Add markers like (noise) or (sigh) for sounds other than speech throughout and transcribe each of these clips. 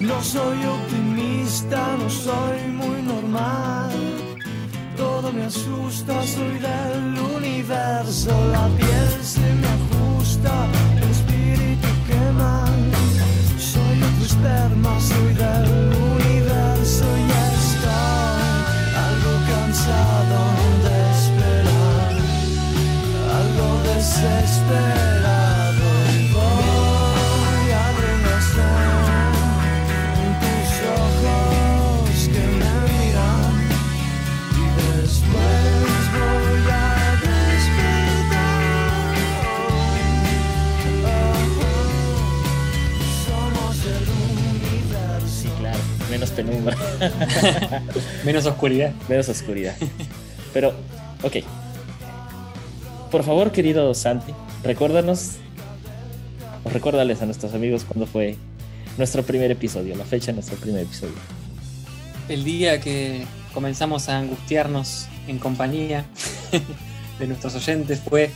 No soy optimista, no soy muy normal. Todo me asusta, soy del universo. La piel se me ajusta, el espíritu quema. Soy otro esperma, soy del universo y estoy algo cansado de esperar, algo desesperado. Penumbra, (laughs) Menos oscuridad. menos oscuridad. Pero, ok. Por favor, querido Santi, recuérdanos, o recuérdales a nuestros amigos cuándo fue nuestro primer episodio, la fecha de nuestro primer episodio. El día que comenzamos a angustiarnos en compañía (laughs) de nuestros oyentes fue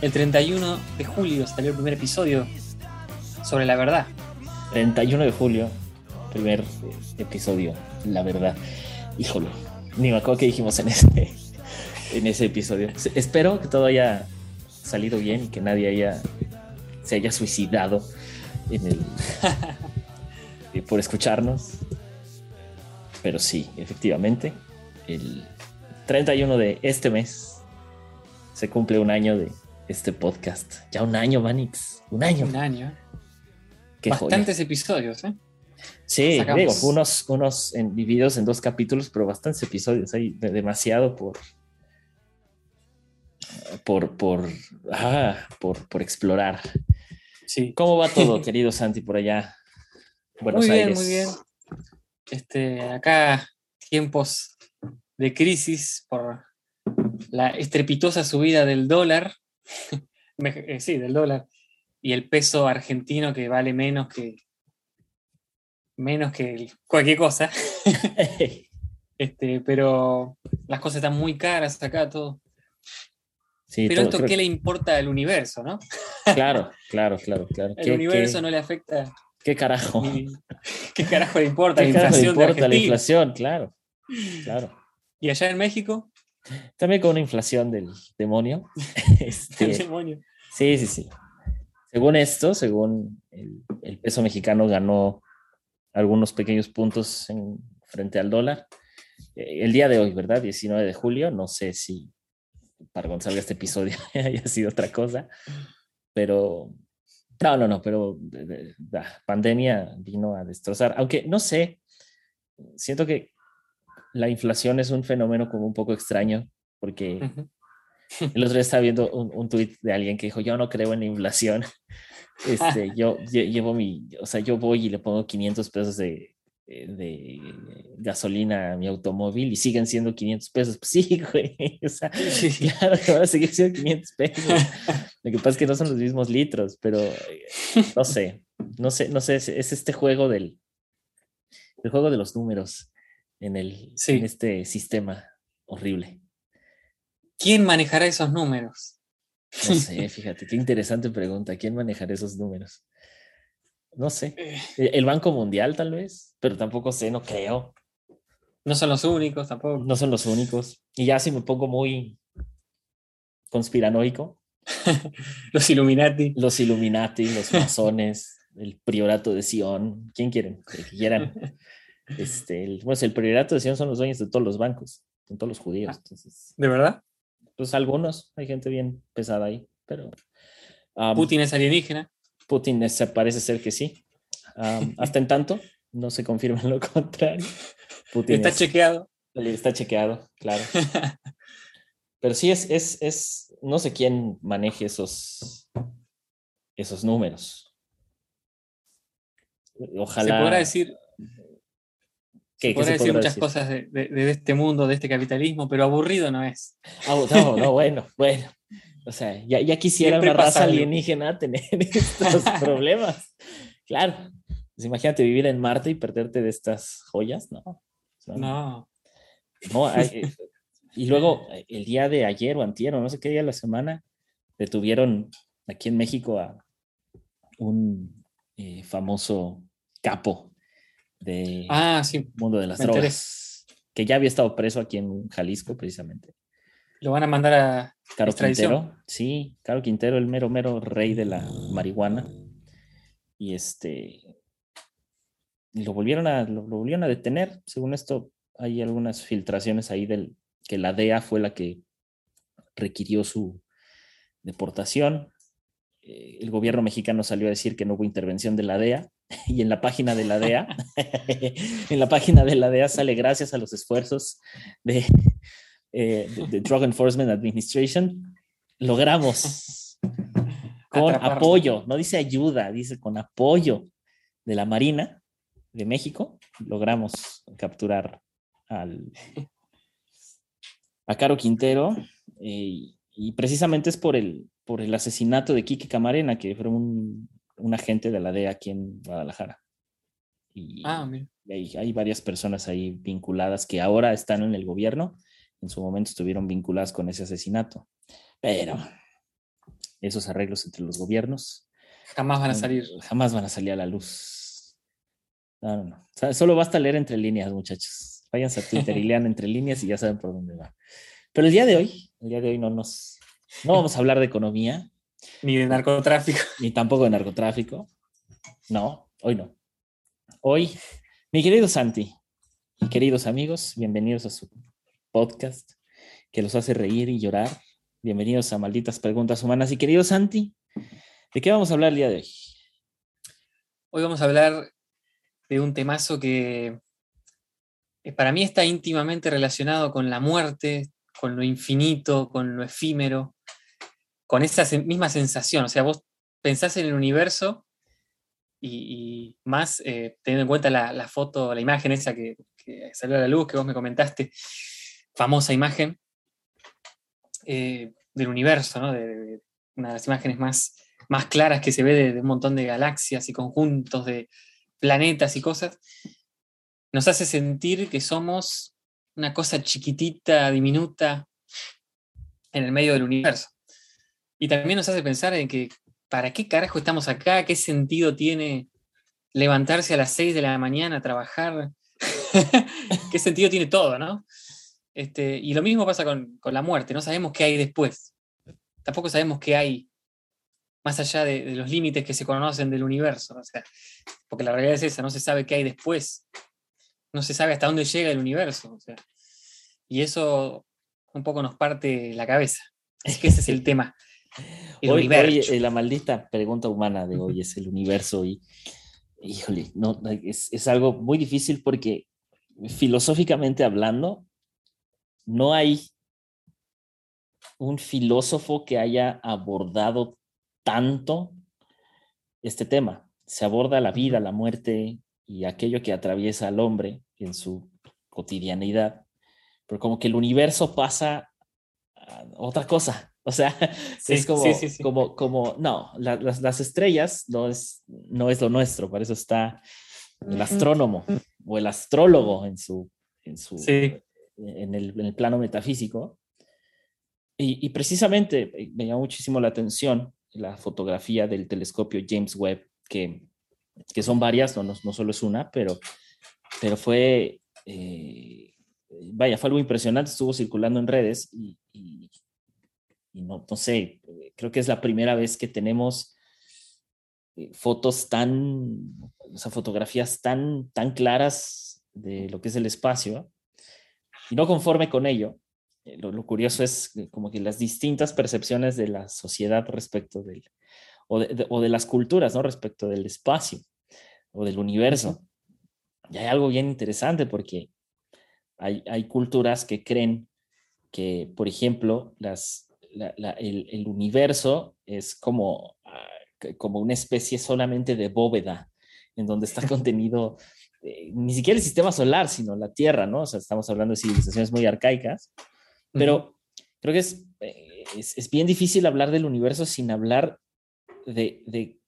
el 31 de julio, salió el primer episodio sobre la verdad. 31 de julio, primer episodio, la verdad. Híjole, ni me acuerdo qué dijimos en ese, (laughs) en ese episodio. Espero que todo haya salido bien y que nadie haya se haya suicidado en el (laughs) eh, por escucharnos. Pero sí, efectivamente, el 31 de este mes se cumple un año de este podcast. Ya un año, Manix. Un año. Un año. Qué joya. Bastantes episodios, ¿eh? Sí, Sacamos. digo, unos, unos en, divididos en dos capítulos, pero bastantes episodios. Hay de- demasiado por. Por, por, ah, por, por explorar. Sí. ¿Cómo va todo, (laughs) querido Santi, por allá? Buenos muy bien, Aires. muy bien. Este, acá tiempos de crisis por la estrepitosa subida del dólar. (laughs) Eh, sí, del dólar. Y el peso argentino que vale menos que menos que cualquier cosa. (laughs) Este, pero las cosas están muy caras acá, todo. Sí, Pero todo- esto, creo- ¿qué le importa al universo, no? Claro, (laughs) claro, claro, claro. El ¿Qué, universo qué- no le afecta. qué carajo? (laughs) ni- ¿Qué carajo le importa ¿Qué la carajo le inflación importa la inflación? Claro, claro. Y allá en México, También con una inflación del demonio. Este, el demonio. Sí, sí, sí. Según esto, según el, el peso mexicano ganó algunos pequeños puntos en- frente al dólar. Eh, el día de hoy, ¿verdad? 19 de julio. No sé si para cuando salga este episodio (laughs) haya sido otra cosa, pero no, no, no, pero la pandemia vino a destrozar. Aunque no sé, siento que la inflación es un fenómeno como un poco extraño, porque Ujú. el otro día estaba viendo un, un tuit de alguien que dijo, yo no creo en la inflación. Este, yo lle- llevo mi, o sea, yo voy y le pongo 500 pesos de, eh, de gasolina a mi automóvil y siguen siendo 500 pesos. Pues sí, (laughs) güey. O sea, Sí. (laughs) claro que van a seguir siendo 500 pesos. Lo que pasa es que no son los mismos litros, pero eh, no sé, no sé, no sé, es, es este juego del, el juego de los números en, el, Sí. en este sistema horrible. ¿Quién manejará esos números? No sé, (laughs) fíjate, qué interesante pregunta. ¿Quién manejará esos números? No sé. Eh, ¿El el Banco Mundial tal vez? Pero tampoco sé, no creo. No son los únicos tampoco. No son los únicos. Y ya si me pongo muy conspiranoico, (laughs) Los Illuminati. los Illuminati, los (laughs) masones, el priorato de Sion, ¿quién quieren? El que quieran. Este, el, pues el priorato de Sion son los dueños de todos los bancos, son todos los judíos. Entonces, ¿De verdad? Pues algunos, hay gente bien pesada ahí, pero... um, Putin es alienígena. Putin es- parece ser que sí. Um, (laughs) hasta en tanto, no se confirma lo contrario. Putin Está es- chequeado. está chequeado, claro. Pero sí es, es, es, no sé quién maneje esos, esos números. Ojalá. Se podrá decir, ¿Qué- podrá decir podrá muchas decir? cosas de, de- de este mundo, de este capitalismo, pero aburrido no es. Ah, no, no, bueno, bueno. O sea, ya, ya quisiera Siempre una raza alienígena tener (laughs) estos (laughs) problemas. Claro. Pues imagínate vivir en Marte y perderte de estas joyas, ¿no? No. No, hay- eh, y luego eh, el día de ayer o antier, o no sé qué día de la semana, detuvieron aquí en México a un eh, famoso capo de Ah, sí. mundo de las me enteré. drogas, que ya había estado preso aquí en Jalisco, precisamente. Lo van a mandar a. Caro. Quintero, sí, Caro Quintero, el mero, mero rey de la marihuana. Y este. lo volvieron a, lo, lo volvieron a detener. Según esto, hay algunas filtraciones ahí del que la DEA fue la que requirió su deportación. Eh, el gobierno mexicano salió a decir que no hubo intervención de la DEA. (laughs) Y en la página de la DEA, (laughs) en la página de la DEA sale gracias a los esfuerzos de, eh, de- de Drug Enforcement Administration, logramos (laughs) con Atraparlo. apoyo, no dice ayuda, dice con apoyo de la Marina de México, logramos capturar al, a Caro Quintero eh, y precisamente es por el, por el asesinato de Quique Camarena, que fue un, un agente de la DEA aquí en Guadalajara. Y, Ah, mira. y hay, hay varias personas ahí vinculadas que ahora están en el gobierno, en su momento estuvieron vinculadas con ese asesinato. Pero esos arreglos entre los gobiernos Jamás van a salir. jamás van a salir a la luz. No, no, no. O sea, solo basta leer entre líneas, muchachos. Váyanse a Twitter y (laughs) lean entre líneas y ya saben por dónde va. Pero el día de hoy, el día de hoy no nos, no vamos a hablar de economía, Ni de narcotráfico. ni tampoco de narcotráfico. No, hoy no. Hoy, mi querido Santi y queridos amigos, bienvenidos a su podcast que los hace reír y llorar. Bienvenidos a Malditas Preguntas Humanas. Y querido Santi, ¿de qué vamos a hablar el día de hoy? Hoy vamos a hablar de un temazo que para mí está íntimamente relacionado con la muerte, con lo infinito, con lo efímero, con esa misma sensación. O sea, vos pensás en el universo y, más eh, teniendo en cuenta la, foto, la imagen esa que, salió a la luz, que vos me comentaste, famosa imagen eh, del universo, ¿no? De una de las imágenes más, más claras que se ve de, de un montón de galaxias y conjuntos de planetas y cosas, nos hace sentir que somos una cosa chiquitita, diminuta, en el medio del universo. Y también nos hace pensar en que, ¿para qué carajo estamos acá? ¿Qué sentido tiene levantarse a las 6 de la mañana a trabajar? (laughs) ¿Qué sentido tiene todo, no? Este, y lo mismo pasa con, con la muerte, no sabemos qué hay después. Tampoco sabemos qué hay más allá de, de los límites que se conocen del universo. O sea, porque la realidad es esa, no se sabe qué hay después. No se sabe hasta dónde llega el universo. o sea, y eso un poco nos parte la cabeza. Es que ese es el (laughs) tema. Hoy, hoy, la maldita pregunta humana de hoy es el universo y, híjole, no, es, es algo muy difícil porque filosóficamente hablando, no hay un filósofo que haya abordado tanto este tema. Se aborda la vida, la muerte y aquello que atraviesa al hombre en su cotidianidad, pero como que el universo pasa a otra cosa. (laughs) O sea, Sí, es como, sí, sí, sí. como, como, no, la- las, las estrellas no es, no es lo nuestro, para eso está el astrónomo o el astrólogo en su, en su, Sí. en el, en el plano metafísico. Y, y precisamente eh, me llamó muchísimo la atención la fotografía del telescopio James Webb, que, que son varias, no, no, no solo es una, pero, pero fue, eh, vaya, fue algo impresionante, estuvo circulando en redes y, y- y no, no sé, eh, creo que es la primera vez que tenemos eh, fotos tan, o sea, fotografías tan, tan claras de lo que es el espacio. Y no conforme con ello, eh, lo, lo curioso es como que las distintas percepciones de la sociedad respecto del, o de, de- o de las culturas, ¿no? Respecto del espacio o del universo. Y hay algo bien interesante porque hay, hay culturas que creen que, por ejemplo, las, la- la- el, el universo es como, ah, como una especie solamente de bóveda, en donde está (laughs) contenido eh, ni siquiera el sistema solar, sino la Tierra, ¿no? O sea, estamos hablando de civilizaciones muy arcaicas, pero creo que es, eh, es, es bien difícil hablar del universo sin hablar de, de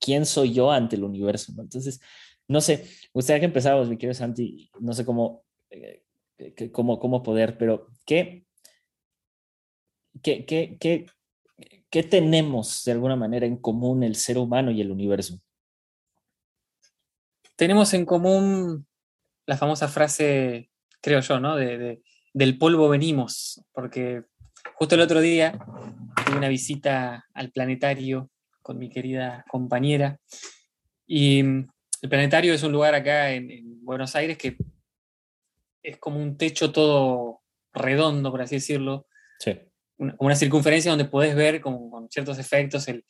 quién soy yo ante el universo, ¿no? Entonces, no sé, gustaría que empezáramos, mi querido Santi, no sé cómo, eh, cómo, cómo poder, pero ¿qué, qué, qué, qué, qué tenemos de alguna manera en común el ser humano y el universo? tenemos en común la famosa frase, creo yo, ¿no? De, de- del polvo venimos, porque justo el otro día tuve una visita al planetario con mi querida compañera y mm, el planetario es un lugar acá en, en Buenos Aires que es como un techo todo redondo, por así decirlo, Sí. Una, una circunferencia donde podés ver con, ciertos efectos, eh,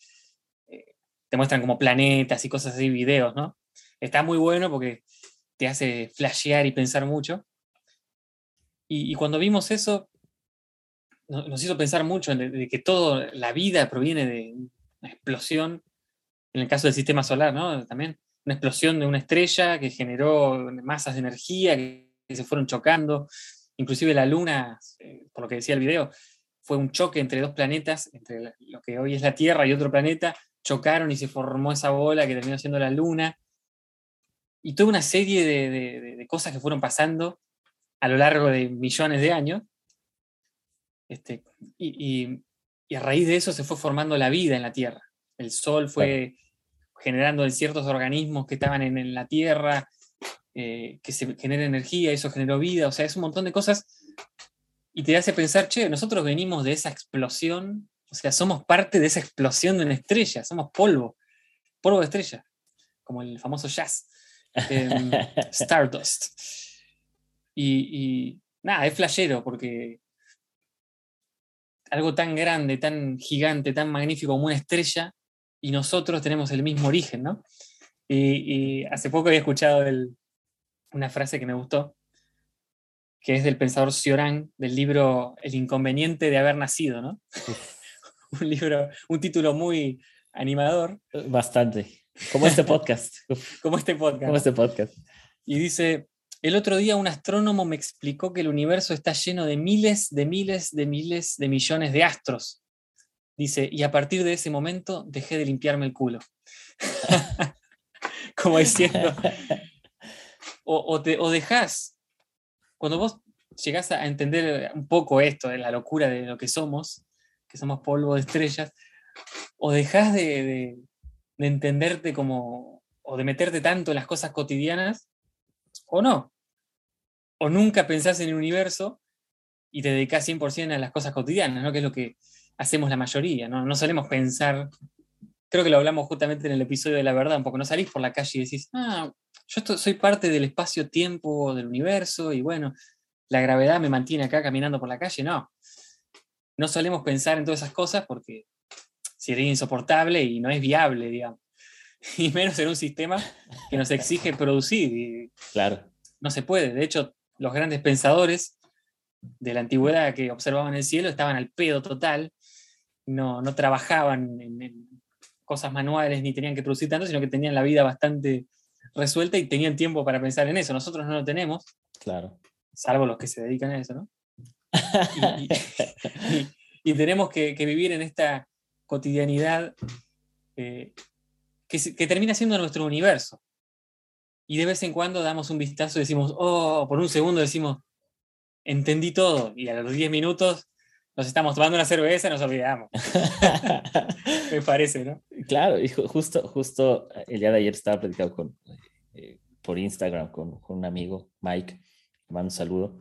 te muestran como planetas y cosas así, videos, ¿no? Está muy bueno porque te hace flashear y pensar mucho. Y, cuando vimos eso, no- nos hizo pensar mucho de, que toda la vida proviene de una explosión, en el caso del sistema solar, ¿no? También una explosión de una estrella que generó masas de energía que, que se fueron chocando. Inclusive la Luna, eh, por lo que decía el video, fue un choque entre dos planetas, entre lo que hoy es la Tierra y otro planeta, chocaron y se formó esa bola que terminó siendo la Luna. Y toda una serie de, de- de- de cosas que fueron pasando a lo largo de millones de años. Este, y, y- y a raíz de eso se fue formando la vida en la Tierra. El Sol fue generando ciertos organismos que estaban en, en la Tierra, eh, que se genera energía, eso generó vida, o sea, es un montón de cosas. Y te hace pensar, che, nosotros venimos de esa explosión, o sea, somos parte de esa explosión de una estrella, somos polvo, polvo de estrella, como el famoso jazz, em, (laughs) Stardust. Y, y nada, es flashero porque algo tan grande, tan gigante, tan magnífico como una estrella, y nosotros tenemos el mismo origen, ¿no? Y, y hace poco había escuchado el- una frase que me gustó, que es del pensador Cioran, del libro El inconveniente de haber nacido, ¿no? (laughs) un libro, un título muy animador, Bastante. Como este podcast. (laughs) Como este podcast. Como este podcast. Y dice, el otro día un astrónomo me explicó que el universo está lleno de miles, de miles, de miles, de millones de astros. Dice, y a partir de ese momento dejé de limpiarme el culo. (laughs) Como diciendo, o, o, te, o dejás, cuando vos llegás a entender un poco esto de la locura de lo que somos, que somos polvo de estrellas, o dejás de, de- de entenderte como, o de meterte tanto en las cosas cotidianas, o no. O nunca pensás en el universo y te dedicás 100% a las cosas cotidianas, ¿no? que es lo que hacemos la mayoría. ¿no? no solemos pensar, creo que lo hablamos justamente en el episodio de la verdad, porque no salís por la calle y decís, ah, yo soy parte del espacio-tiempo del universo y bueno, la gravedad me mantiene acá caminando por la calle. No, no solemos pensar en todas esas cosas porque sería insoportable y no es viable, digamos. (laughs) Y menos en un sistema que nos exige producir. Y Claro. no se puede. De hecho, los grandes pensadores de la antigüedad que observaban el cielo estaban al pedo total, no, no trabajaban en, en cosas manuales ni tenían que producir tanto, sino que tenían la vida bastante resuelta y tenían tiempo para pensar en eso. Nosotros no lo tenemos, Claro. salvo los que se dedican a eso, ¿no? (laughs) Y, y- y tenemos que, que vivir en esta cotidianidad eh, que, termina siendo nuestro universo. Y de vez en cuando damos un vistazo y decimos, oh, por un segundo decimos, entendí todo. Y a los 10 minutos nos estamos tomando una cerveza y nos olvidamos. (laughs) Me parece, ¿no? Claro, y ju- justo, justo el día de ayer estaba platicando con, por Instagram con, con un amigo, Mike, le mando un saludo,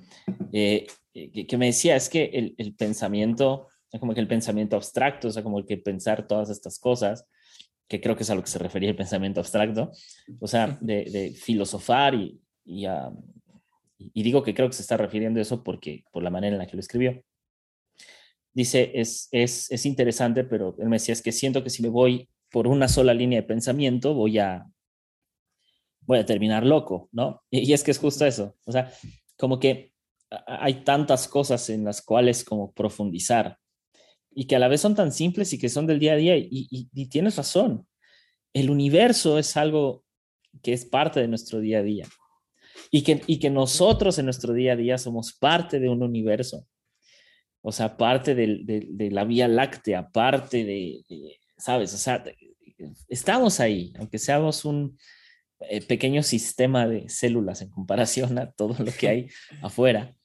eh, eh, que, que me decía, es que el, el pensamiento, como que el pensamiento abstracto, o sea, como que pensar todas estas cosas, que creo que es a lo que se refería el pensamiento abstracto, o sea, de, de filosofar y, y, y digo que creo que se está refiriendo a eso porque, por la manera en la que lo escribió dice, es, es, es interesante, pero él me decía, es que siento que si me voy por una sola línea de pensamiento, voy a, voy a terminar loco, ¿no? (laughs) Y, es que es justo eso, o sea, como que hay tantas cosas en las cuales como profundizar y que a la vez son tan simples y que son del día a día y, y- y tienes razón, el universo es algo que es parte de nuestro día a día y que, y que nosotros en nuestro día a día somos parte de un universo. O sea, parte del- del- de, la Vía Láctea, parte de, de- ¿sabes? O sea, estamos ahí, aunque seamos un eh, pequeño sistema de células en comparación a todo lo que hay (laughs) afuera.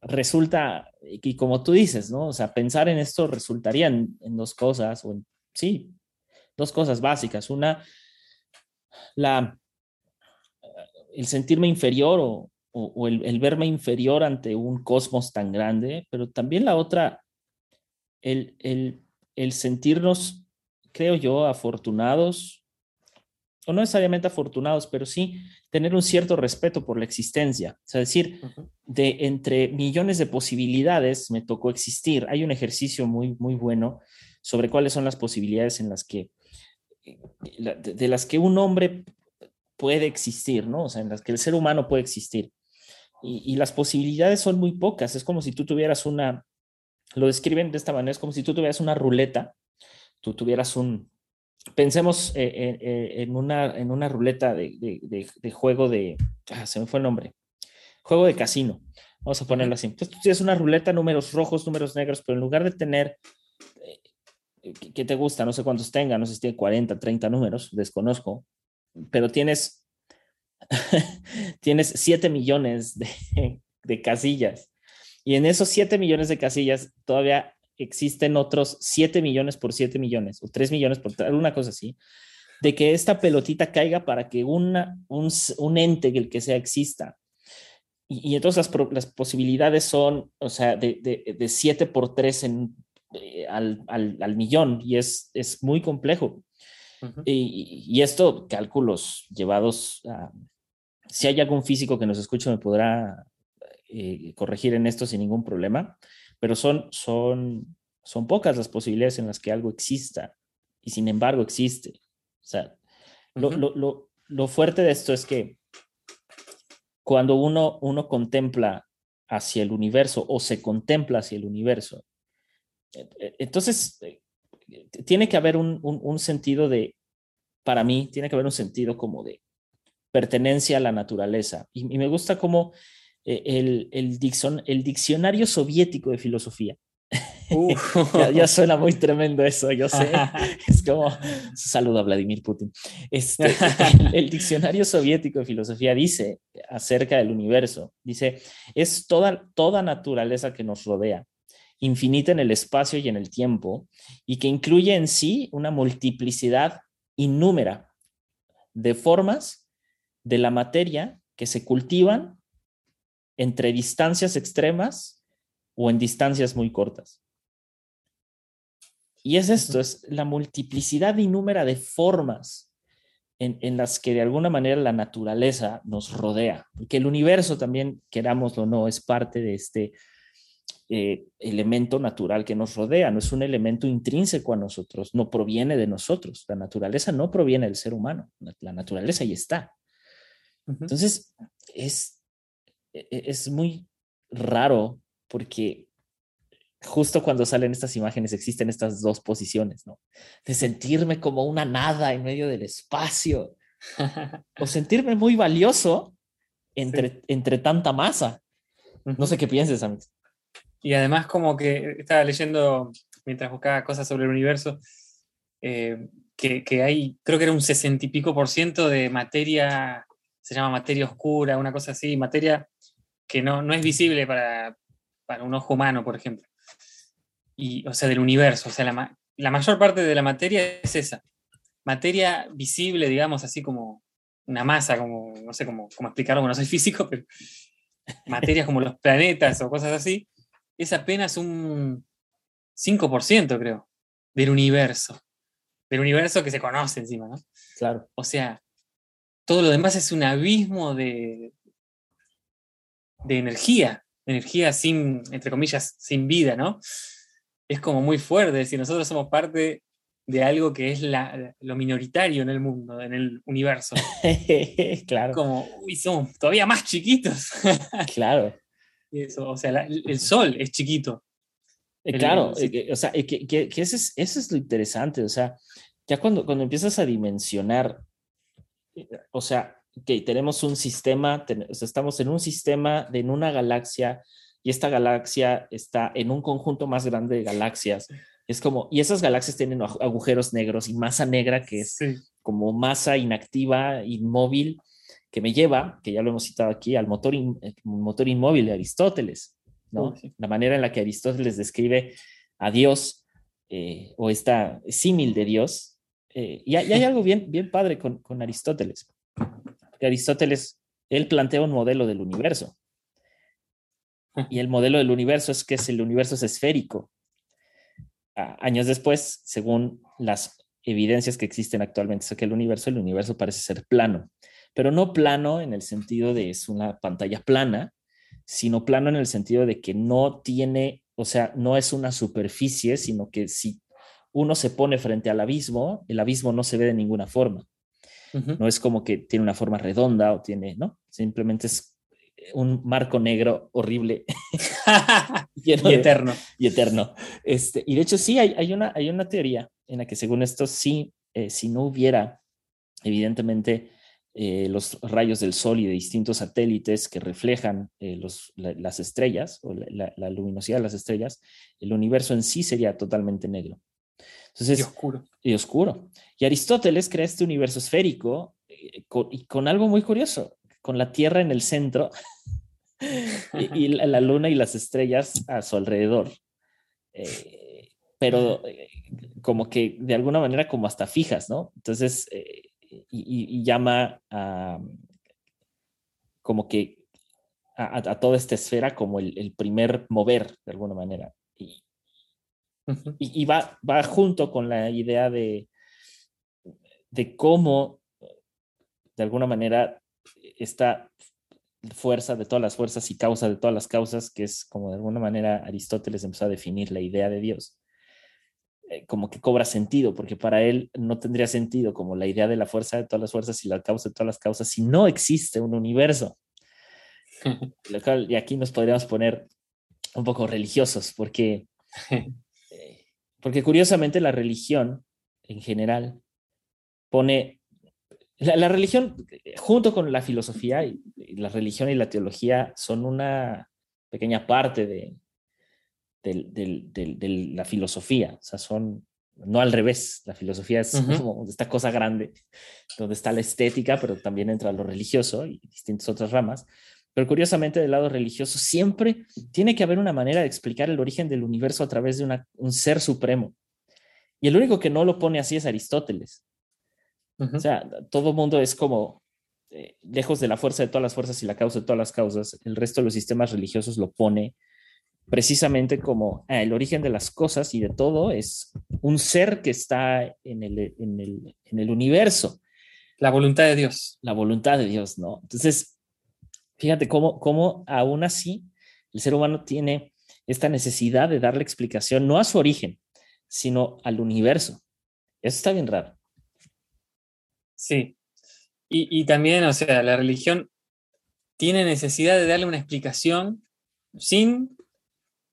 Resulta, y como tú dices, ¿no? O sea, pensar en esto resultaría en, en dos cosas, o en, sí, dos cosas básicas. Una, la, el sentirme inferior o, o, o el, el, verme inferior ante un cosmos tan grande, pero también la otra, el, el, el sentirnos, creo yo, afortunados o no necesariamente afortunados, pero sí tener un cierto respeto por la existencia. O sea, decir, uh -huh. de entre millones de posibilidades me tocó existir. Hay un ejercicio muy, muy bueno sobre cuáles son las posibilidades en las que, de, de las que un hombre puede existir, ¿no? O sea, en las que el ser humano puede existir. Y, y las posibilidades son muy pocas. Es como si tú tuvieras una, lo describen de esta manera, es como si tú tuvieras una ruleta, tú tuvieras un, pensemos eh, eh, en, una, en una ruleta de, de, de juego de, ah, se me fue el nombre, juego de casino, vamos a ponerlo así. Entonces tú tienes una ruleta, números rojos, números negros, pero en lugar de tener, eh, ¿qué te gusta? No sé cuántos tenga, no sé si tiene 40, 30 números, desconozco, pero tienes, (laughs) tienes 7 millones de, de casillas. Y en esos 7 millones de casillas todavía existen otros 7 millones por 7 millones o 3 millones por una cosa así, de que esta pelotita caiga para que una, un, un ente, el que sea, exista. Y, y entonces las, las, posibilidades son, o sea, de, de, de 7 por 3 en, eh, al, al, al, millón y es, es muy complejo. Uh -huh. y, y, esto, cálculos llevados a... Si hay algún físico que nos escuche, me podrá eh, corregir en esto sin ningún problema pero son, son, son pocas las posibilidades en las que algo exista y sin embargo existe. O sea, uh -huh. lo, lo, lo, lo, fuerte de esto es que cuando uno, uno contempla hacia el universo o se contempla hacia el universo, entonces tiene que haber un, un, un sentido de, para mí, tiene que haber un sentido como de pertenencia a la naturaleza. Y, y me gusta como eh, el, el, diccion, el, diccionario soviético de filosofía. (laughs) Uh. ya, ya, (laughs) suena muy tremendo eso, yo sé. (laughs) es como, saludo a Vladimir Putin. Este, el, el, diccionario soviético de filosofía dice acerca del universo, dice, es toda, toda naturaleza que nos rodea, infinita en el espacio y en el tiempo, y que incluye en sí una multiplicidad innúmera de formas de la materia que se cultivan entre distancias extremas o en distancias muy cortas. Y es esto, es la multiplicidad innúmera de formas en, en, las que de alguna manera la naturaleza nos rodea, y que el universo también, querámoslo o no, es parte de este eh, elemento natural que nos rodea, no es un elemento intrínseco a nosotros, no proviene de nosotros, la naturaleza no proviene del ser humano, la naturaleza ahí está. Entonces, es es muy raro porque justo cuando salen estas imágenes existen estas dos posiciones, ¿no? De sentirme como una nada en medio del espacio o (laughs) sentirme muy valioso entre, sí. entre tanta masa. No sé qué pienses, Amix. Y además como que estaba leyendo mientras buscaba cosas sobre el universo, eh, que, que, hay, creo que era un sesenta y pico por ciento de materia, se llama materia oscura, una cosa así, materia que no, no es visible para, para, un ojo humano, por ejemplo. Y, o sea, del universo. O sea, la, la, mayor parte de la materia es esa. Materia visible, digamos, así como una masa, como, no sé cómo, cómo explicarlo, no soy físico, (laughs) pero materias como los planetas o cosas así, es apenas un 5%, creo, del universo. Del universo que se conoce encima, ¿no? Claro. O sea, todo lo demás es un abismo de, de energía, energía sin, entre comillas, sin vida, ¿no? Es como muy fuerte, si nosotros somos parte de algo que es la, lo minoritario en el mundo, en el universo. (laughs) claro. Como, uy, somos todavía más chiquitos. (laughs) claro. Eso, o sea, la, el sol es chiquito. Eh, claro, el, eh, o sea, que, que, que eso, es, eso, es, lo interesante, o sea, ya cuando, cuando empiezas a dimensionar, o sea, que tenemos un sistema, ten, o sea, estamos en un sistema, de, en una galaxia, y esta galaxia está en un conjunto más grande de galaxias. Es como, y esas galaxias tienen agujeros negros y masa negra, que es sí. como masa inactiva, inmóvil, que me lleva, que ya lo hemos citado aquí, al motor, in, motor inmóvil de Aristóteles, ¿no? Sí. La manera en la que Aristóteles describe a Dios, eh, o esta símil de Dios, eh, y, hay, y hay (laughs) algo bien, bien padre con, con Aristóteles. Aristóteles, él plantea un modelo del universo. Y el modelo del universo es que es el universo es esférico. A- años después, según las evidencias que existen actualmente sobre el universo, el universo parece ser plano, pero no plano en el sentido de es una pantalla plana, sino plano en el sentido de que no tiene, o sea, no es una superficie, sino que si uno se pone frente al abismo, el abismo no se ve de ninguna forma. No es como que tiene una forma redonda o tiene, ¿no? Simplemente es un marco negro horrible (laughs) y de- eterno. y eterno. Este, y de hecho sí, hay, hay, una, hay una teoría en la que según esto, sí, eh, si no hubiera, evidentemente, eh, los rayos del Sol y de distintos satélites que reflejan eh, los, la- las estrellas o la luminosidad de las estrellas, el universo en sí sería totalmente negro. Entonces, Y oscuro. y oscuro. Y Aristóteles crea este universo esférico eh, con, y con algo muy curioso, con la Tierra en el centro (laughs) y, y la, la luna y las estrellas a su alrededor. Eh, pero eh, como que de alguna manera como hasta fijas, ¿no? Entonces, eh, y, llama a como que a, a- a toda esta esfera como el, el primer mover, de alguna manera. Y, Ujú. y, y va, va junto con la idea de, de cómo, de alguna manera, esta fuerza de todas las fuerzas y causa de todas las causas, que es como de alguna manera Aristóteles empezó a definir la idea de Dios, eh, como que cobra sentido, porque para él no tendría sentido como la idea de la fuerza de todas las fuerzas y la causa de todas las causas si no existe un universo. (laughs) Lo cual- y aquí nos podríamos poner un poco religiosos, porque (laughs) porque curiosamente la religión en general pone, la, la religión junto con la filosofía, y, y la religión y la teología son una pequeña parte de, del- del- del- de la filosofía, o sea, son, no al revés, la filosofía es como esta cosa grande, donde está la estética, pero también entra lo religioso y distintas otras ramas. Pero curiosamente, del lado religioso, siempre tiene que haber una manera de explicar el origen del universo a través de una- un ser supremo. Y el único que no lo pone así es Aristóteles. Ujú. O sea, todo mundo es como, eh, lejos de la fuerza de todas las fuerzas y la causa de todas las causas, el resto de los sistemas religiosos lo pone precisamente como ah, el origen de las cosas y de todo es un ser que está en el, en el, en el universo La voluntad de Dios. la voluntad de Dios, ¿no? Entonces, fíjate cómo, cómo aún así el ser humano tiene esta necesidad de darle explicación, no a su origen, sino al universo. Eso está bien raro. Sí. Y, y también, o sea, la religión tiene necesidad de darle una explicación sin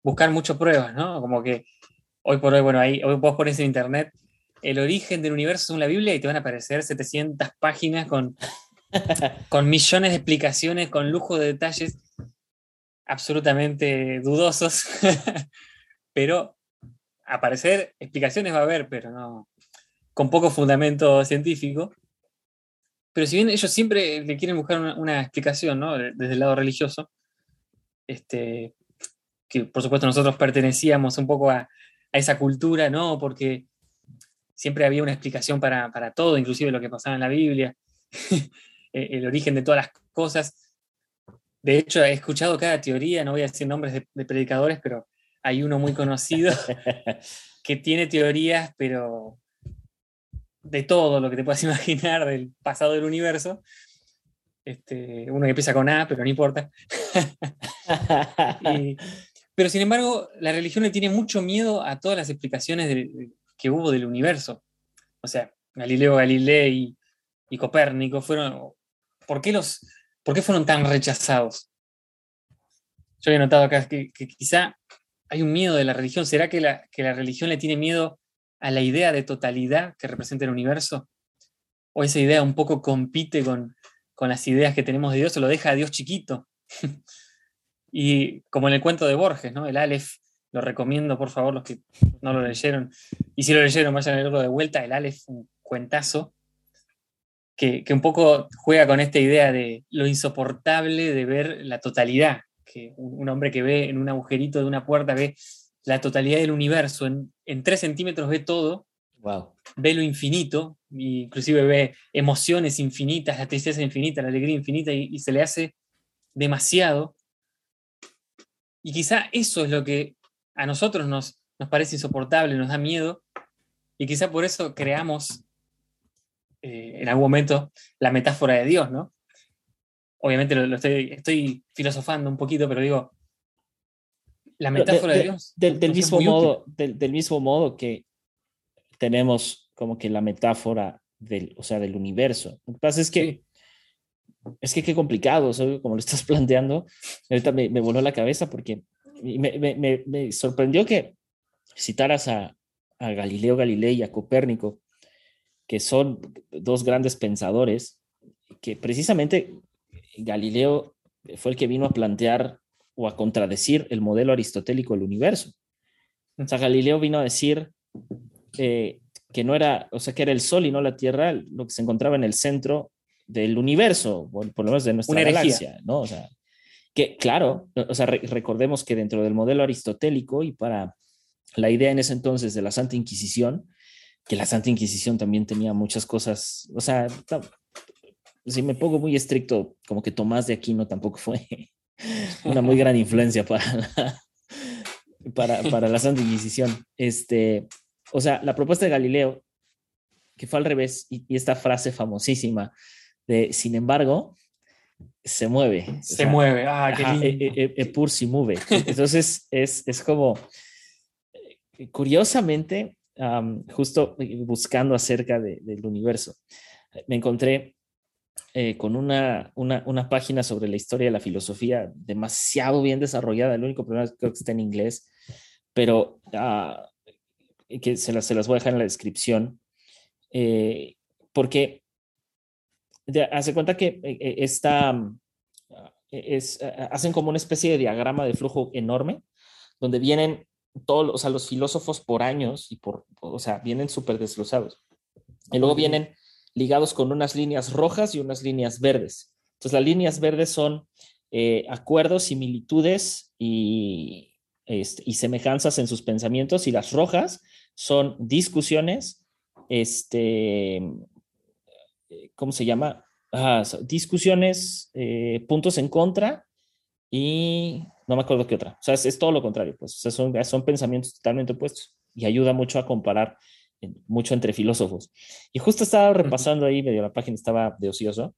buscar muchas pruebas, ¿no? Como que hoy por hoy, bueno, ahí hoy vos pones en internet el origen del universo según la Biblia y te van a aparecer 700 páginas con, con millones de explicaciones, con lujo de detalles absolutamente dudosos. (laughs) pero aparecer explicaciones va a haber, pero no con poco fundamento científico. Pero si bien ellos siempre le quieren buscar una, explicación, ¿no? De- Desde el lado religioso, este, que por supuesto nosotros pertenecíamos un poco a, a esa cultura, ¿no? Porque siempre había una explicación para, para todo, inclusive lo que pasaba en la Biblia, (laughs) el el origen de todas las cosas. De hecho, he escuchado cada teoría, no voy a decir nombres de, de predicadores, pero hay uno muy conocido (laughs) que tiene teorías, pero de todo lo que te puedas (laughs) imaginar del pasado del universo. Este, uno que empieza con A, pero no importa. (laughs) Y- pero sin embargo, la religión le tiene mucho miedo a todas las explicaciones del- que hubo del universo. O sea, Galileo Galilei y Copérnico fueron. ¿Por qué, los, ¿Por qué fueron tan rechazados? Yo he notado acá que, quizá hay un miedo de la religión. ¿Será que la, que la religión le tiene miedo a la idea de totalidad que representa el universo? ¿O esa idea un poco compite con, con las ideas que tenemos de Dios o lo deja a Dios chiquito? (laughs) y como en el cuento de Borges, ¿no? El Aleph, lo recomiendo por favor los que no lo leyeron. Y si lo leyeron, vayan a leerlo de vuelta. El Aleph, un cuentazo, que, que un poco juega con esta idea de lo insoportable de ver la totalidad. Que un, un hombre que ve en un agujerito de una puerta ve la totalidad del universo, en, en tres centímetros ve todo, Wow. ve lo infinito, inclusive ve emociones infinitas, la tristeza infinita, la alegría infinita, y, y se le hace demasiado. Y quizá eso es lo que a nosotros nos, nos parece insoportable, nos da miedo, y quizá por eso creamos eh, en algún momento la metáfora de Dios, ¿no? Obviamente lo, lo estoy, estoy filosofando un poquito, pero digo, la metáfora de, De- Dios. Del, mismo modo, del, del mismo modo que tenemos como que la metáfora del, o sea, del universo. Lo que pasa es que es que qué complicado, sea, como lo estás (laughs) planteando, ahorita me, me voló la cabeza porque me, me- me- me sorprendió que citaras a, a Galileo Galilei y a Copérnico, que son dos grandes pensadores, que precisamente Galileo fue el que vino a plantear o a contradecir el modelo aristotélico del universo. O sea, Galileo vino a decir eh, que no era, o sea, que era el Sol y no la Tierra lo que se encontraba en el centro del universo, o por lo menos de nuestra galaxia, ¿no? O sea, que claro, o sea, re- recordemos que dentro del modelo aristotélico y para la idea en ese entonces de la Santa Inquisición, que la Santa Inquisición también tenía muchas cosas, o sea, si me pongo muy estricto, como que Tomás de Aquino tampoco fue (laughs) una muy gran influencia para la, para, para la Santa Inquisición. Este, o sea, la propuesta de Galileo, que fue al revés, y, y esta frase famosísima de, sin embargo, se mueve. O Se sea, mueve. Ah, qué lindo. e- e- e- pur si mueve. Entonces, es, es como, curiosamente, justo buscando acerca de- del universo, me encontré eh, con una, una, una página sobre la historia de la filosofía demasiado bien desarrollada. El único problema es que creo que está en inglés, pero ah, que se las, se las voy a dejar en la descripción, eh, porque de- hace cuenta que eh, eh, esta, es, hacen como una especie de diagrama de flujo enorme, donde vienen todos, o sea, los filósofos por años y por, o sea, vienen súper desglosados. Y luego vienen ligados con unas líneas rojas y unas líneas verdes. Entonces, las líneas verdes son eh, acuerdos, similitudes y, este, y semejanzas en sus pensamientos, y las rojas son discusiones, este, eh, ¿cómo se llama? Ah, discusiones, eh, puntos en contra y no me acuerdo qué otra. O sea, es, es todo lo contrario, pues. O sea, son, son pensamientos totalmente opuestos y ayuda mucho a comparar mucho entre filósofos. Y justo estaba repasando ahí, medio la página estaba de ocioso,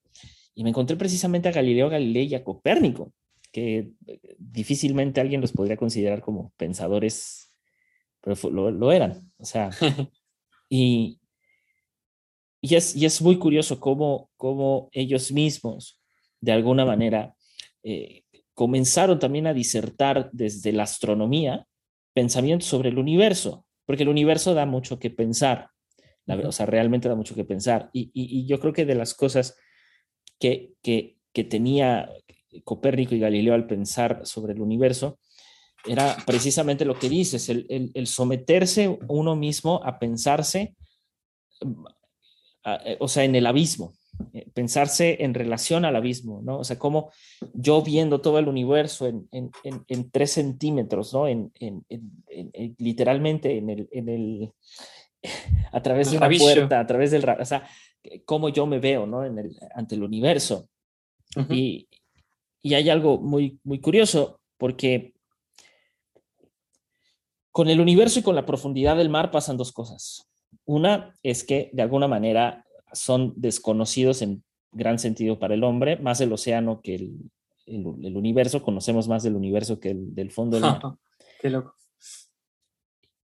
y me encontré precisamente a Galileo Galilei y a Copérnico, que eh, difícilmente alguien los podría considerar como pensadores, pero lo, lo eran. O sea, (laughs) y, y, es, y es muy curioso cómo, cómo ellos mismos, de alguna manera, eh, comenzaron también a disertar desde la astronomía pensamientos sobre el universo, porque el universo da mucho que pensar, la, o sea, realmente da mucho que pensar. Y, y, y yo creo que de las cosas que, que, que tenía Copérnico y Galileo al pensar sobre el universo, era precisamente lo que dices, el, el, el someterse uno mismo a pensarse, mm, a- eh, o sea, en el abismo, pensarse en relación al abismo, ¿no? O sea, como yo viendo todo el universo en, en, en, en tres centímetros, ¿no? En, en, en- en- en- literalmente en el, en el, (laughs) a través El de una puerta, a través del, o sea, cómo yo me veo, ¿no? En el, ante el universo. Y, y hay algo muy, muy curioso, porque con el universo y con la profundidad del mar pasan dos cosas. Una es que de alguna manera son desconocidos en gran sentido para el hombre, más el océano que el, el- el universo, conocemos más del universo que el, del fondo del mar. (laughs) Qué loco.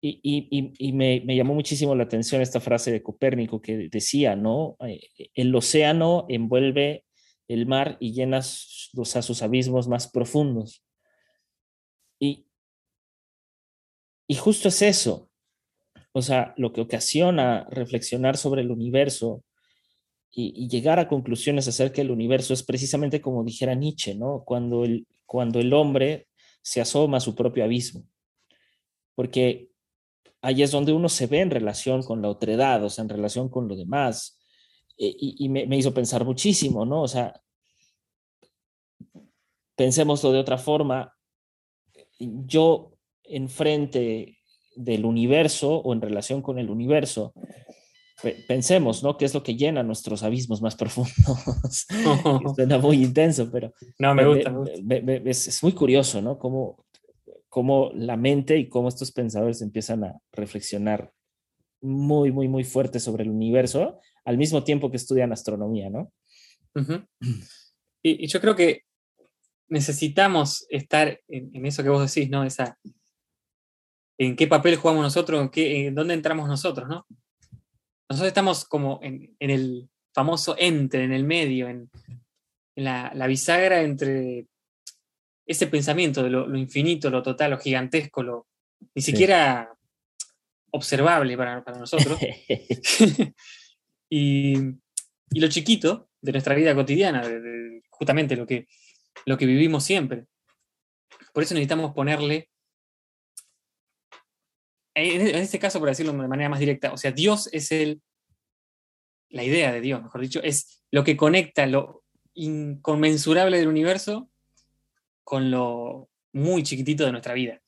Y, y- y- me, me llamó muchísimo la atención esta frase de Copérnico que decía, ¿no? Eh, El océano envuelve el mar y llena sus, o sea, sus abismos más profundos. Y, y justo es eso. O sea, lo que ocasiona reflexionar sobre el universo y, llegar a conclusiones acerca del universo es precisamente como dijera Nietzsche, ¿no? Cuando el, cuando el hombre se asoma a su propio abismo. Porque ahí es donde uno se ve en relación con la otredad, o sea, en relación con lo demás. Eh, y y me, me hizo pensar muchísimo, ¿no? O sea, pensémoslo de otra forma. Yo enfrente del universo o en relación con el universo, pensemos, ¿no? ¿Qué es lo que llena nuestros abismos más profundos? (laughs) Suena muy intenso, pero... No, me gusta. es, muy curioso, ¿no? Cómo, cómo la mente y cómo estos pensadores empiezan a reflexionar muy, muy, muy fuerte sobre el universo, al mismo tiempo que estudian astronomía, ¿no? y, yo creo que necesitamos estar en, eso que vos decís, ¿no? Esa, en qué papel jugamos nosotros, en, qué, en dónde entramos nosotros, ¿no? Nosotros estamos como en, el famoso entre, en el medio, en, la, bisagra entre ese pensamiento de lo, infinito, lo total, lo gigantesco, lo ni siquiera observable para, nosotros, (laughs) (laughs) y, lo chiquito de nuestra vida cotidiana, de, justamente lo que, lo que vivimos siempre. Por eso necesitamos ponerle en este caso, por decirlo de manera más directa, o sea, Dios es el, la idea de Dios, mejor dicho, es lo que conecta lo inconmensurable del universo con lo muy chiquitito de nuestra vida.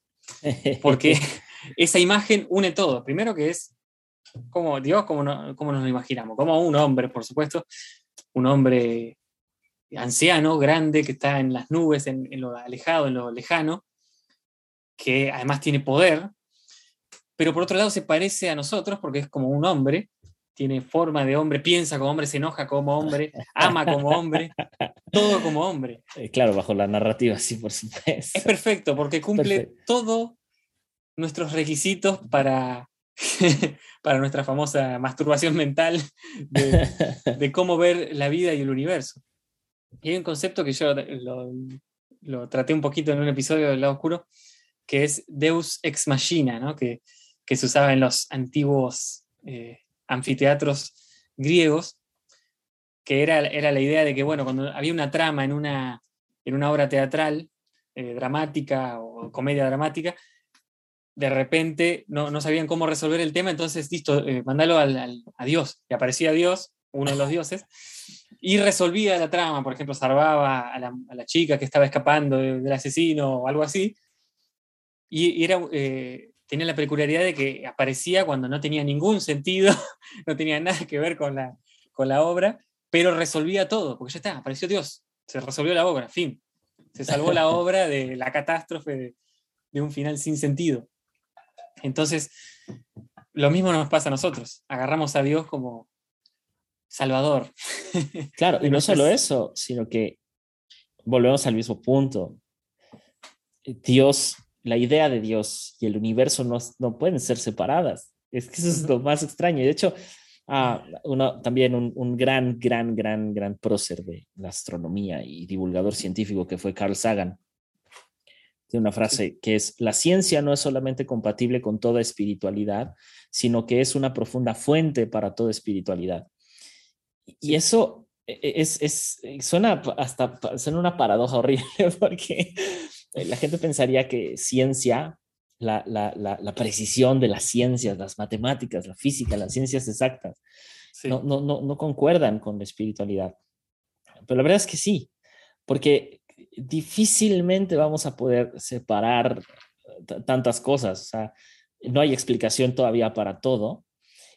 Porque (laughs) esa imagen une todo. Primero que es como Dios, como, nos lo imaginamos, como un hombre, por supuesto, un hombre anciano, grande, que está en las nubes, en lo alejado, en lo lejano, que además tiene poder, pero por otro lado se parece a nosotros porque es como un hombre, tiene forma de hombre, piensa como hombre, se enoja como hombre, ama como hombre, (laughs) todo como hombre. Eh, claro, bajo la narrativa, sí, por supuesto. Es perfecto porque cumple todos nuestros requisitos para, (laughs) para nuestra famosa masturbación mental (laughs) de, cómo ver la vida y el universo. Y hay un concepto que yo lo, lo, traté un poquito en un episodio del lado oscuro, que es Deus ex machina, ¿no? que que se usaba en los antiguos eh, anfiteatros griegos, que era, era la idea de que, bueno, cuando había una trama en una, en una obra teatral, eh, dramática o comedia dramática, de repente no, no, sabían cómo resolver el tema, entonces, listo, eh, mandalo al, a Dios. Y aparecía Dios, uno de los dioses, y resolvía la trama, por ejemplo, salvaba a la, a la chica que estaba escapando del asesino o algo así. Y, era, tenía la peculiaridad de que aparecía cuando no tenía ningún sentido, (laughs) no tenía nada que ver con la, con la obra, pero resolvía todo, porque ya está, apareció Dios, se resolvió la obra, fin. Se salvó la (laughs) obra de la catástrofe de, un final sin sentido. Entonces, lo mismo nos pasa a nosotros. Agarramos a Dios como Salvador. (laughs) Claro, y no solo eso, sino que volvemos al mismo punto. Dios la idea de Dios y el universo no, no pueden ser separadas. Es que eso es lo más extraño. De hecho, ah, uno, también un, un, gran, gran, gran, gran prócer de la astronomía y divulgador científico que fue Carl Sagan. Tiene una frase que es, la ciencia no es solamente compatible con toda espiritualidad, sino que es una profunda fuente para toda espiritualidad. Y eso e, e, es, es, suena hasta suena una paradoja horrible (laughs) porque la gente pensaría que ciencia, la, la, la, precisión de las ciencias, las matemáticas, la física, las ciencias exactas, no, no, no, no concuerdan con la espiritualidad. Pero la verdad es que sí, porque difícilmente vamos a poder separar tantas cosas. O sea, no hay explicación todavía para todo.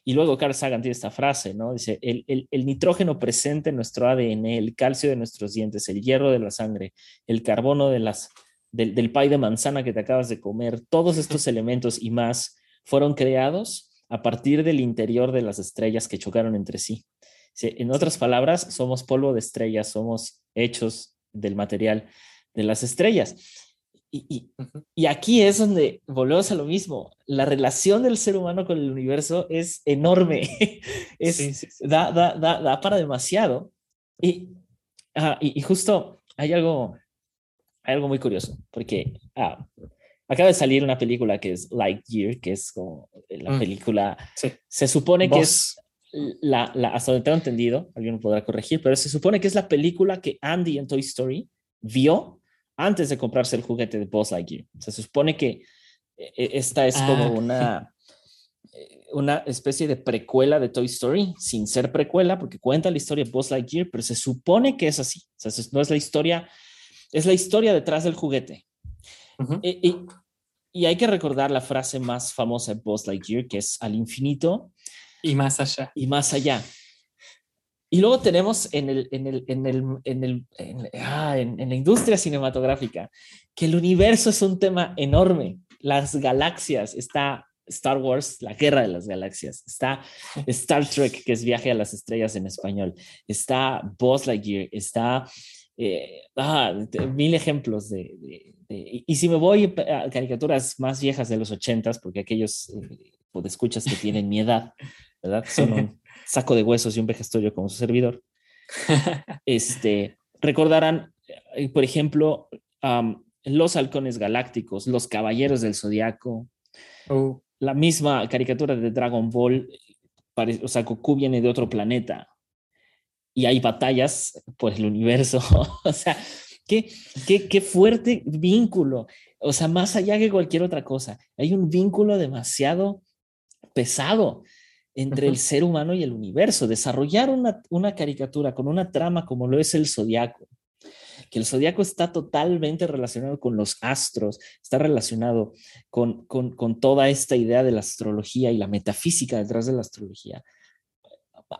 Y luego Carl Sagan tiene esta frase, ¿no? Dice, el, el, el, nitrógeno presente en nuestro ADN, el calcio de nuestros dientes, el hierro de la sangre, el carbono de las del, del pay de manzana que te acabas de comer, todos estos elementos y más fueron creados a partir del interior de las estrellas que chocaron entre sí. En otras palabras, somos polvo de estrellas, somos hechos del material de las estrellas. Y, y, aquí es donde volvemos a lo mismo. La relación del ser humano con el universo es enorme. (laughs) es, Da, da, da, da, para demasiado. Y, y, y, justo hay algo hay algo muy curioso, porque ah, acaba de salir una película que es Lightyear, que es como la mm. película, se supone que es la, la, hasta donde tengo entendido, alguien me podrá corregir, pero se supone que es la película que Andy en Toy Story vio antes de comprarse el juguete de Buzz Lightyear. se supone que e, e, esta es como ah. una, eh, una especie de precuela de Toy Story, sin ser precuela, porque cuenta la historia de Buzz Lightyear, pero se supone que es así. O sea, no es la historia es la historia detrás del juguete. y, y hay que recordar la frase más famosa de Buzz Lightyear, que es al infinito Y más allá. y más allá. Y luego tenemos en, el, en, el, en, el, en, el, en- ah, en- en la industria cinematográfica que el universo es un tema enorme. Las galaxias, está Star Wars, la guerra de las galaxias, está Star Trek, que es viaje a las estrellas en español, está Buzz Lightyear, está eh, ah, mil ejemplos de, de- de- y- si me voy a caricaturas más viejas de los ochentas, porque aquellos eh, escuchas que tienen mi edad, ¿verdad? Son un (laughs) saco de huesos y un vejestorio como su servidor. (laughs) Este, recordarán, eh, por ejemplo, am, los halcones galácticos, los caballeros del zodiaco, Uh, la misma caricatura de Dragon Ball, pare- o sea, Goku viene de otro planeta y hay batallas por el universo. (laughs) o sea, qué, qué, qué fuerte vínculo. O sea, más allá que cualquier otra cosa, hay un vínculo demasiado pesado entre el ser humano y el universo. Desarrollar una, una caricatura con una trama como lo es el zodiaco, que el zodiaco está totalmente relacionado con los astros, está relacionado con, con, con toda esta idea de la astrología y la metafísica detrás de la astrología.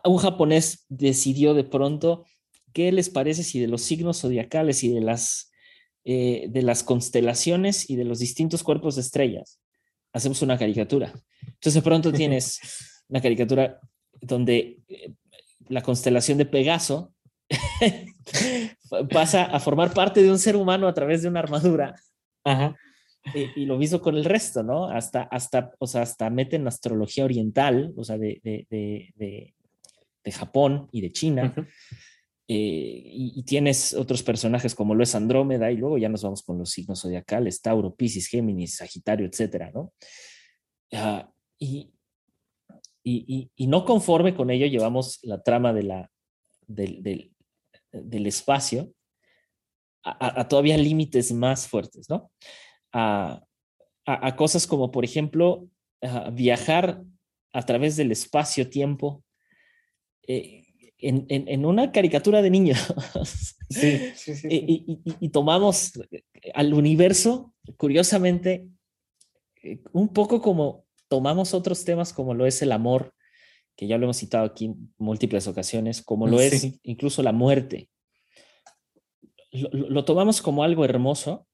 Un japonés decidió de pronto, ¿qué les parece si de los signos zodiacales y de las, eh, de las constelaciones y de los distintos cuerpos de estrellas hacemos una caricatura? Entonces de pronto tienes (laughs) una caricatura donde eh, la constelación de Pegaso (laughs) pasa a formar parte de un ser humano a través de una armadura ajá. y, y lo mismo con el resto, ¿no? Hasta, hasta, o sea, hasta meten astrología oriental, o sea, de, de, de, de, Japón y de China, eh, y, y tienes otros personajes como lo es Andrómeda, y luego ya nos vamos con los signos zodiacales, Tauro, Piscis, Géminis, Sagitario, etcétera, ¿no? Ah, y, y, y, no conforme con ello, llevamos la trama de la, del, del, del espacio a, todavía límites más fuertes, ¿no? A, a- a cosas como, por ejemplo, a viajar a través del espacio-tiempo eh, en, en- en una caricatura de niños. Sí, (laughs) sí, sí. y, y- tomamos al universo, curiosamente, eh, un poco como tomamos otros temas como lo es el amor, que ya lo hemos citado aquí en múltiples ocasiones, como lo es incluso la muerte. Lo, lo- lo tomamos como algo hermoso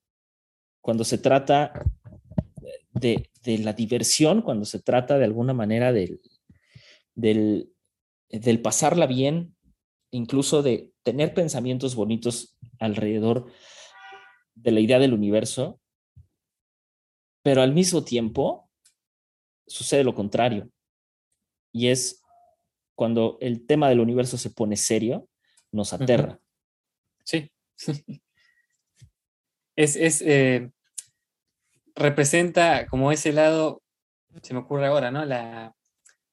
cuando se trata de, de la diversión, cuando se trata de alguna manera del, del, del pasarla bien, incluso de tener pensamientos bonitos alrededor de la idea del universo, pero al mismo tiempo sucede lo contrario. Y es cuando el tema del universo se pone serio, nos aterra. Sí. (laughs) Es, es, eh, representa como ese lado, se me ocurre ahora, ¿no? La,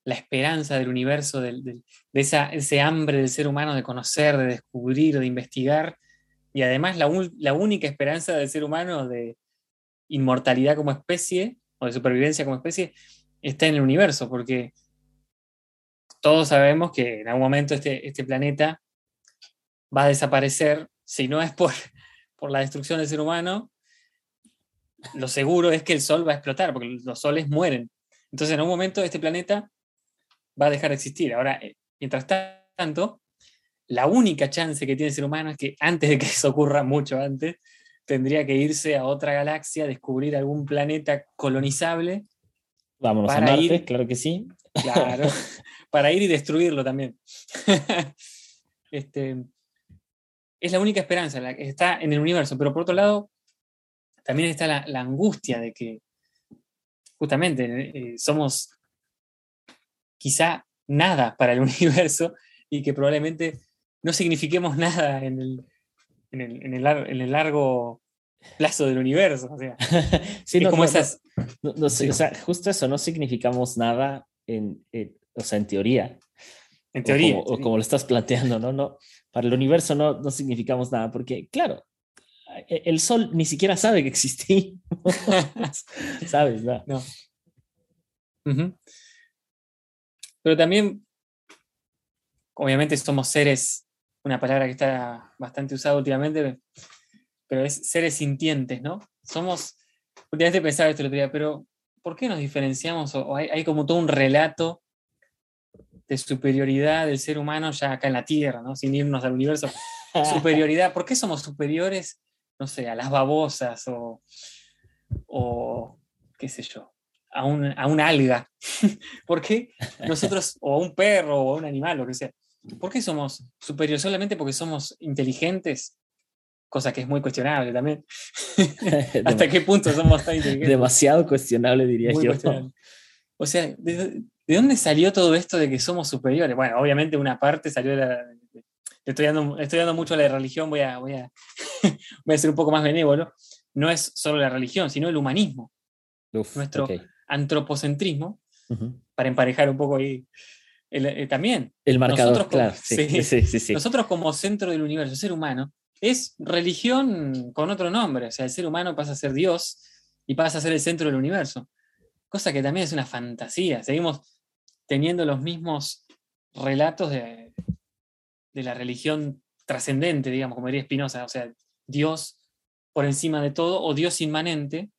la esperanza del universo, de esa, ese hambre del ser humano de conocer, de descubrir, de investigar, y además la, ul- la única esperanza del ser humano de inmortalidad como especie, o de supervivencia como especie, está en el universo, porque todos sabemos que en algún momento este, este planeta va a desaparecer, si no es por, (laughs) por la destrucción del ser humano, lo seguro es que el Sol va a explotar, porque los soles mueren. Entonces en un momento este planeta va a dejar de existir. Ahora, eh, mientras tanto, la única chance que tiene el ser humano es que antes de que (laughs) eso ocurra, mucho antes, tendría que irse a otra galaxia, descubrir algún planeta colonizable, Vámonos Para a Marte, ir- claro que sí. claro, (laughs) para ir y destruirlo también. (laughs) este, es la única esperanza, la que está en el universo, pero por otro lado, también está la, la angustia de que justamente eh, somos quizá nada para el (laughs) universo y que probablemente no signifiquemos nada en el, en el, en el lar- en el largo plazo del universo. O sea, (laughs) Sí, es no, como no, esas... no, sí. o sea, justo eso, no significamos nada en, en- o sea, en teoría. En o teoría. como, o sí. como lo estás planteando, ¿no? no Para el universo no, no significamos nada, porque, claro, e- el Sol ni siquiera sabe que existimos, (laughs) ¿sabes? No. No. Ujú. Pero también, obviamente somos seres, una palabra que está bastante usada últimamente, pero es seres sintientes, ¿no? Somos últimamente pensaba esto el otro día, pero ¿por qué nos diferenciamos? O, hay, hay como todo un relato de superioridad del ser humano ya acá en la Tierra, ¿no? Sin irnos al universo. (laughs) Superioridad, ¿por qué somos superiores, no sé, a las babosas o, o qué sé yo, a un, a una alga? (laughs) ¿Por qué nosotros, o a un perro o a un animal, lo que sea? ¿Por qué somos superiores? ¿Solamente porque somos inteligentes? Cosa que es muy cuestionable también. (laughs) ¿Hasta qué punto somos tan inteligentes? Demasiado cuestionable, diría Muy yo. cuestionable. O sea, ¿de, de dónde salió todo esto de que somos superiores? Bueno, obviamente una parte salió de la... Estoy dando, estoy dando mucho a la religión, voy a, voy, a, (laughs) voy a ser un poco más benévolo. No es solo la religión, sino el humanismo, Uf, Nuestro-. Antropocentrismo, para emparejar un poco ahí. el- eh, también, El marcador, Nosotros como- claro. Sí, sí. sí, nosotros como centro del universo, ser humano, es religión con otro nombre. O sea, el ser humano pasa a ser Dios y pasa a ser el centro del universo. Cosa que también es una fantasía. Seguimos teniendo los mismos relatos de, de la religión trascendente, digamos, como diría Spinoza. O sea, Dios por encima de todo o Dios inmanente.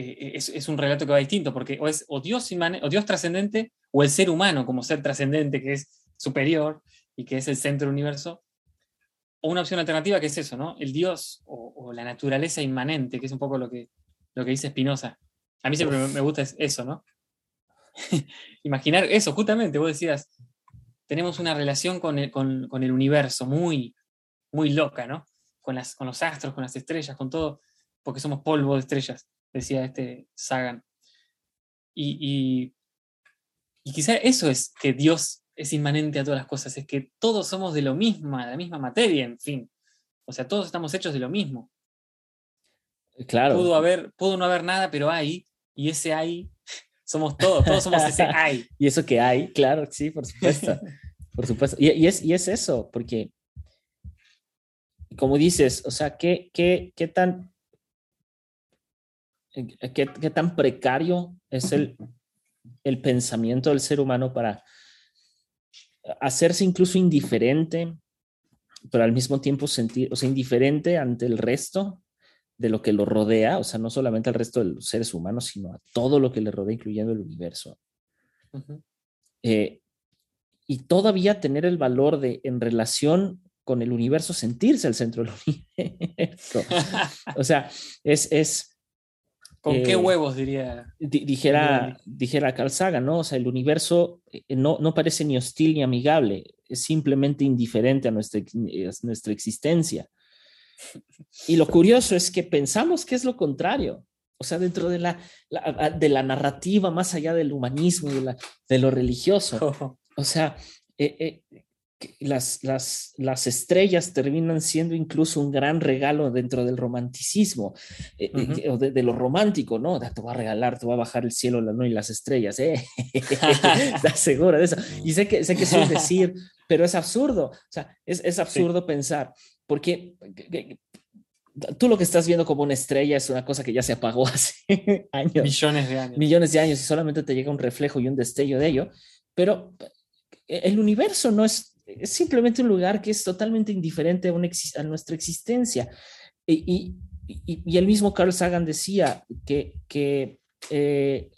Eh, es, es un relato que va distinto, porque o es o Dios, o Dios trascendente o el ser humano como ser trascendente, que es superior y que es el centro del universo, o una opción alternativa que es eso, ¿no? El Dios o, o la naturaleza inmanente, que es un poco lo que, lo que dice Spinoza. A mí siempre me, me gusta es- eso, ¿no? (laughs) Imaginar eso, justamente, vos decías, tenemos una relación con el, con, con el universo muy, muy loca, ¿no? Con, las, con los astros, con las estrellas, con todo, porque somos polvo de estrellas, decía este Sagan. Y, y, y quizá eso es que Dios es inmanente a todas las cosas, es que todos somos de lo mismo, de la misma materia, en fin. O sea, todos estamos hechos de lo mismo. Claro. Pudo, haber, pudo no haber nada, pero hay, y ese hay, (laughs) somos todos, todos somos ese (laughs) hay. Y eso que hay, claro, sí, por supuesto. (laughs) por supuesto. Y, y es, y es eso, porque, como dices, o sea, ¿qué, qué, qué tan, eh, qué, qué tan precario es el, el pensamiento del ser humano para hacerse incluso indiferente, pero al mismo tiempo sentir, o sea, indiferente ante el resto de lo que lo rodea, o sea, no solamente al resto de los seres humanos, sino a todo lo que le rodea, incluyendo el universo. Eh, y todavía tener el valor de, en relación con el universo, sentirse el centro del (laughs) universo. (laughs) O sea, es, es ¿Con Eh, qué huevos diría? di- dijera, dijera Carl Sagan, ¿no? O sea, el universo eh, no, no parece ni hostil ni amigable, es simplemente indiferente a nuestra, eh, a nuestra existencia. Y lo curioso es que pensamos que es lo contrario. O sea, dentro de la, la- de la narrativa, más allá del humanismo, de, la- de lo religioso, (laughs) o sea, eh, eh, las, las, las estrellas terminan siendo incluso un gran regalo dentro del romanticismo, eh, eh, o de, de lo romántico, ¿no? Te voy a regalar, te voy a bajar el cielo, la noche y las estrellas, ¿eh? (laughs) (laughs) ¿Estás seguro de eso? Y sé que, sé que es un (laughs) decir, pero es absurdo, o sea, es, es absurdo pensar, porque que- que- tú lo que estás viendo como una estrella es una cosa que ya se apagó hace años Millones de años. millones de años y solamente te llega un reflejo y un destello de ello, pero el universo no es, es simplemente un lugar que es totalmente indiferente a, una exis- a nuestra existencia. Y, y, y- y el mismo Carl Sagan decía que, que eh,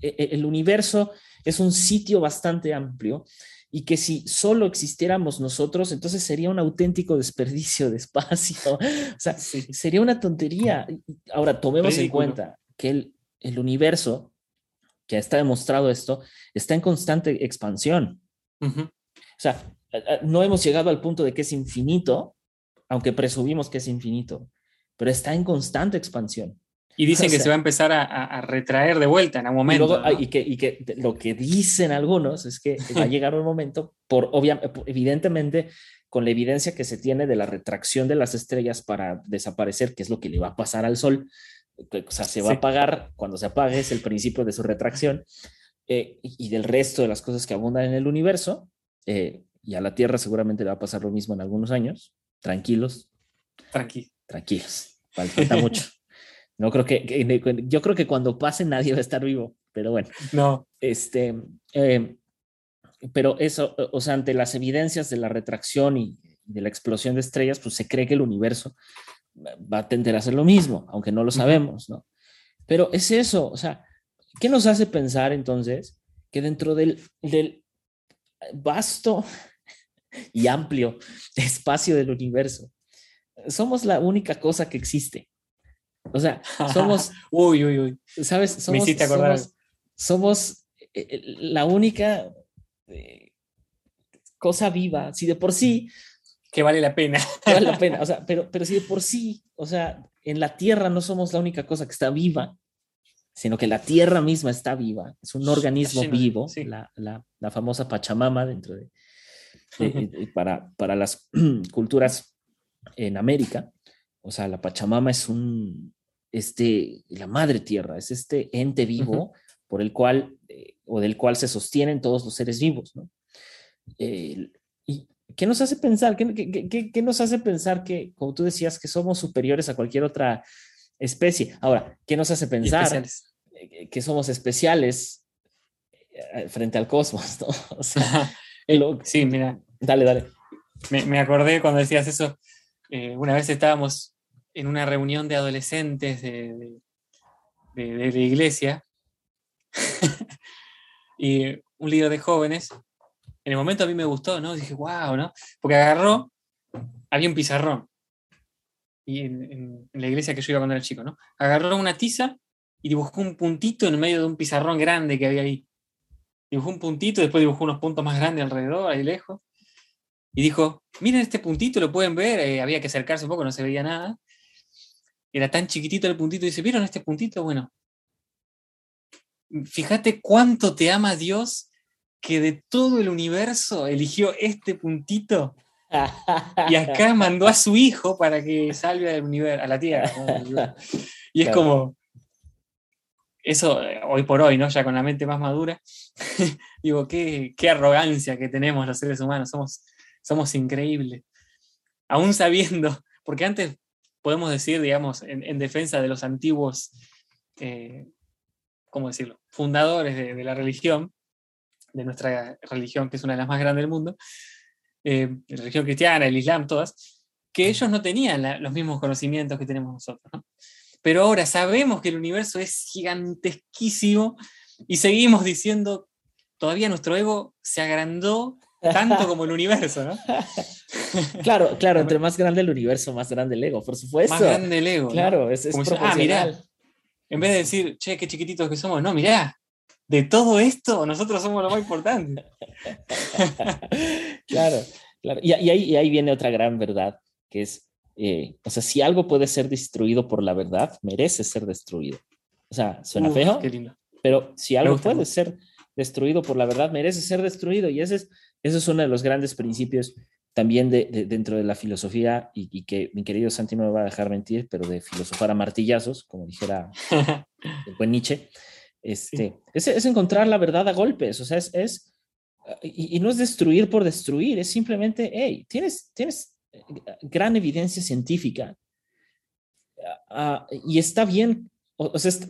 e- el universo es un sitio bastante amplio y que si solo existiéramos nosotros, entonces sería un auténtico desperdicio de espacio. (laughs) O sea, Sí. sería una tontería. Ahora, tomemos Ridículo. en cuenta que el, el universo, que está demostrado esto, está en constante expansión. O sea, no hemos llegado al punto de que es infinito, aunque presumimos que es infinito, pero está en constante expansión. Y dicen O que se va a empezar a, retraer de vuelta en algún Y, momento. luego, ¿no? y que, y que de- lo que dicen algunos es que va a llegar un momento, por, obvia- evidentemente, con la evidencia que se tiene de la retracción de las estrellas para desaparecer, que es lo que le va a pasar al Sol, o sea, se va Sí. a apagar, cuando se apague es el principio de su retracción, eh, y y del resto de las cosas que abundan en el universo, eh, y a la Tierra seguramente le va a pasar lo mismo en algunos años, tranquilos, Tranqui. tranquilos, fal- falta (laughs) mucho. No creo que, que- yo creo que cuando pase nadie va a estar vivo, pero bueno. No. Este, eh, pero eso, o sea, ante las evidencias de la retracción y de la explosión de estrellas, pues se cree que el universo va a tender a hacer lo mismo, aunque no lo sabemos, ¿no? Pero es eso, o sea, ¿qué nos hace pensar entonces que dentro del, del vasto y amplio (laughs) espacio del universo, somos la única cosa que existe? O sea, somos, (laughs) Uy, uy, uy. ¿sabes? Me Somos, hiciste acordar. somos, somos, eh, eh, la única eh, cosa viva, si de por sí Que vale la pena. (laughs) vale la pena, o sea, pero, pero si de por sí, o sea, en la Tierra no somos la única cosa que está viva, sino que la Tierra misma está viva, es un organismo de- vivo, sí. la, la- la famosa Pachamama dentro de, para, para las (clears throat) culturas en América, o sea, la Pachamama es un, este, la madre tierra, es este ente vivo por el cual, eh, o del cual se sostienen todos los seres vivos, ¿no? Eh, ¿Y qué nos hace pensar? ¿Qué, qué- qué- qué nos hace pensar que, como tú decías, que somos superiores a cualquier otra especie? Ahora, ¿qué nos hace pensar eh, que somos especiales frente al cosmos, (laughs) ¿no? O sea, Sí, mira, dale, dale. me, acordé cuando decías eso. eh, una vez estábamos en una reunión de adolescentes de- de la iglesia (laughs) y un líder de jóvenes. En el momento a mí me gustó, ¿no? Dije, wow, ¿no? Porque agarró, había un pizarrón. Y en, en- en la iglesia que yo iba cuando era chico, ¿no? Agarró una tiza y dibujó un puntito en medio de un pizarrón grande que había ahí. Dibujó un puntito, después dibujó unos puntos más grandes alrededor, ahí lejos. Y dijo, miren este puntito, lo pueden ver, eh, había que acercarse un poco, no se veía nada. Era tan chiquitito el puntito, y dice, ¿vieron este puntito? Bueno, fíjate cuánto te ama Dios que de todo el universo eligió este puntito y acá mandó a su hijo para que salve al universo, a la Tierra. ¿no? (laughs) Y es como, eso eh, hoy por hoy, ¿no? Ya con la mente más madura, (laughs) digo, qué, qué arrogancia que tenemos los seres humanos, somos, somos increíbles. Aún sabiendo, (laughs) porque antes podemos decir, digamos, en, en defensa de los antiguos, eh, ¿cómo decirlo?, fundadores de, la religión, de nuestra religión, que es una de las más grandes del mundo, eh, la religión cristiana, el Islam, todas, que ellos no tenían los mismos conocimientos que tenemos nosotros. ¿no? Pero ahora sabemos que el universo es gigantesquísimo y seguimos diciendo, todavía nuestro ego se agrandó tanto como el universo, ¿no? (laughs) Claro, claro, entre más grande el universo, más grande el ego, por supuesto. Más grande el ego. ¿no? Claro, es, es Como diciendo, ah, mirá, proporcional. En vez de decir, che, qué chiquititos que somos, no, mirá, de todo esto, nosotros somos lo más importante. (laughs) claro, claro. Y, y ahí, y ahí viene otra gran verdad, que es, eh, o sea, si algo puede ser destruido por la verdad, merece ser destruido. O sea, suena Uf, feo, pero si algo gusta, puede ser destruido por la verdad, merece ser destruido. Y ese es, ese es uno de los grandes principios también de, de- dentro de la filosofía y, y que mi querido Santi no me va a dejar mentir, pero de filosofar a martillazos, como dijera (laughs) el buen Nietzsche, este, es, es encontrar la verdad a golpes, o sea, es, es y, y no es destruir por destruir, es simplemente, hey, tienes, tienes gran evidencia científica ah, y está bien, o, o sea, está,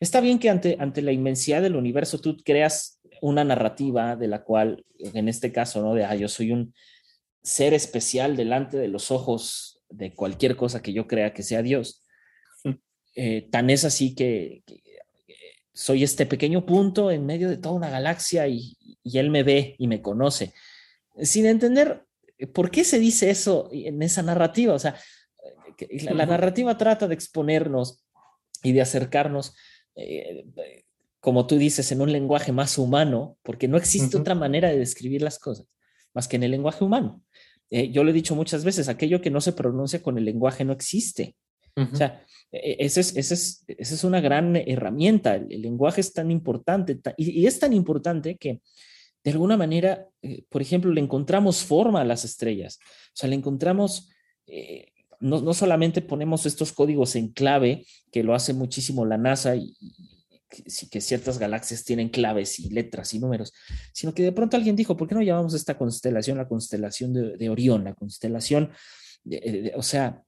está bien que ante, ante la inmensidad del universo tú creas una narrativa de la cual, en este caso, ¿no? De, ah, yo soy un ser especial delante de los ojos de cualquier cosa que yo crea que sea Dios. Eh, tan es así que, que, soy este pequeño punto en medio de toda una galaxia y, y, él me ve y me conoce, sin entender por qué se dice eso en esa narrativa. O sea, la, la narrativa trata de exponernos y de acercarnos, eh, como tú dices, en un lenguaje más humano, porque no existe uh -huh. otra manera de describir las cosas más que en el lenguaje humano. Eh, yo lo he dicho muchas veces, aquello que no se pronuncia con el lenguaje no existe. Uh -huh. O sea, esa es, esa, es, una gran herramienta. El, el lenguaje es tan importante ta, y, y, es tan importante que de alguna manera, eh, por ejemplo, le encontramos forma a las estrellas. O sea, le encontramos, eh, no, no, solamente ponemos estos códigos en clave, que lo hace muchísimo la NASA y, y que ciertas galaxias tienen claves y letras y números, sino que de pronto alguien dijo, ¿por qué no llamamos esta constelación la constelación de, de Orión, la constelación, de, de, o sea,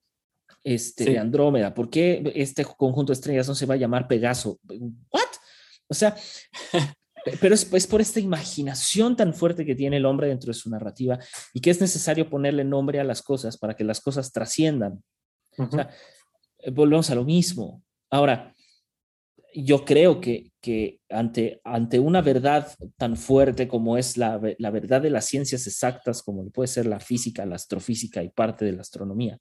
este, sí. de Andrómeda? ¿Por qué este conjunto de estrellas no se va a llamar Pegaso? ¿What? O sea, pero es, es, por esta imaginación tan fuerte que tiene el hombre dentro de su narrativa y que es necesario ponerle nombre a las cosas para que las cosas trasciendan. Sea, eh, volvemos a lo mismo. Ahora, yo creo que, que ante, ante una verdad tan fuerte como es la, la verdad de las ciencias exactas, como puede ser la física, la astrofísica y parte de la astronomía,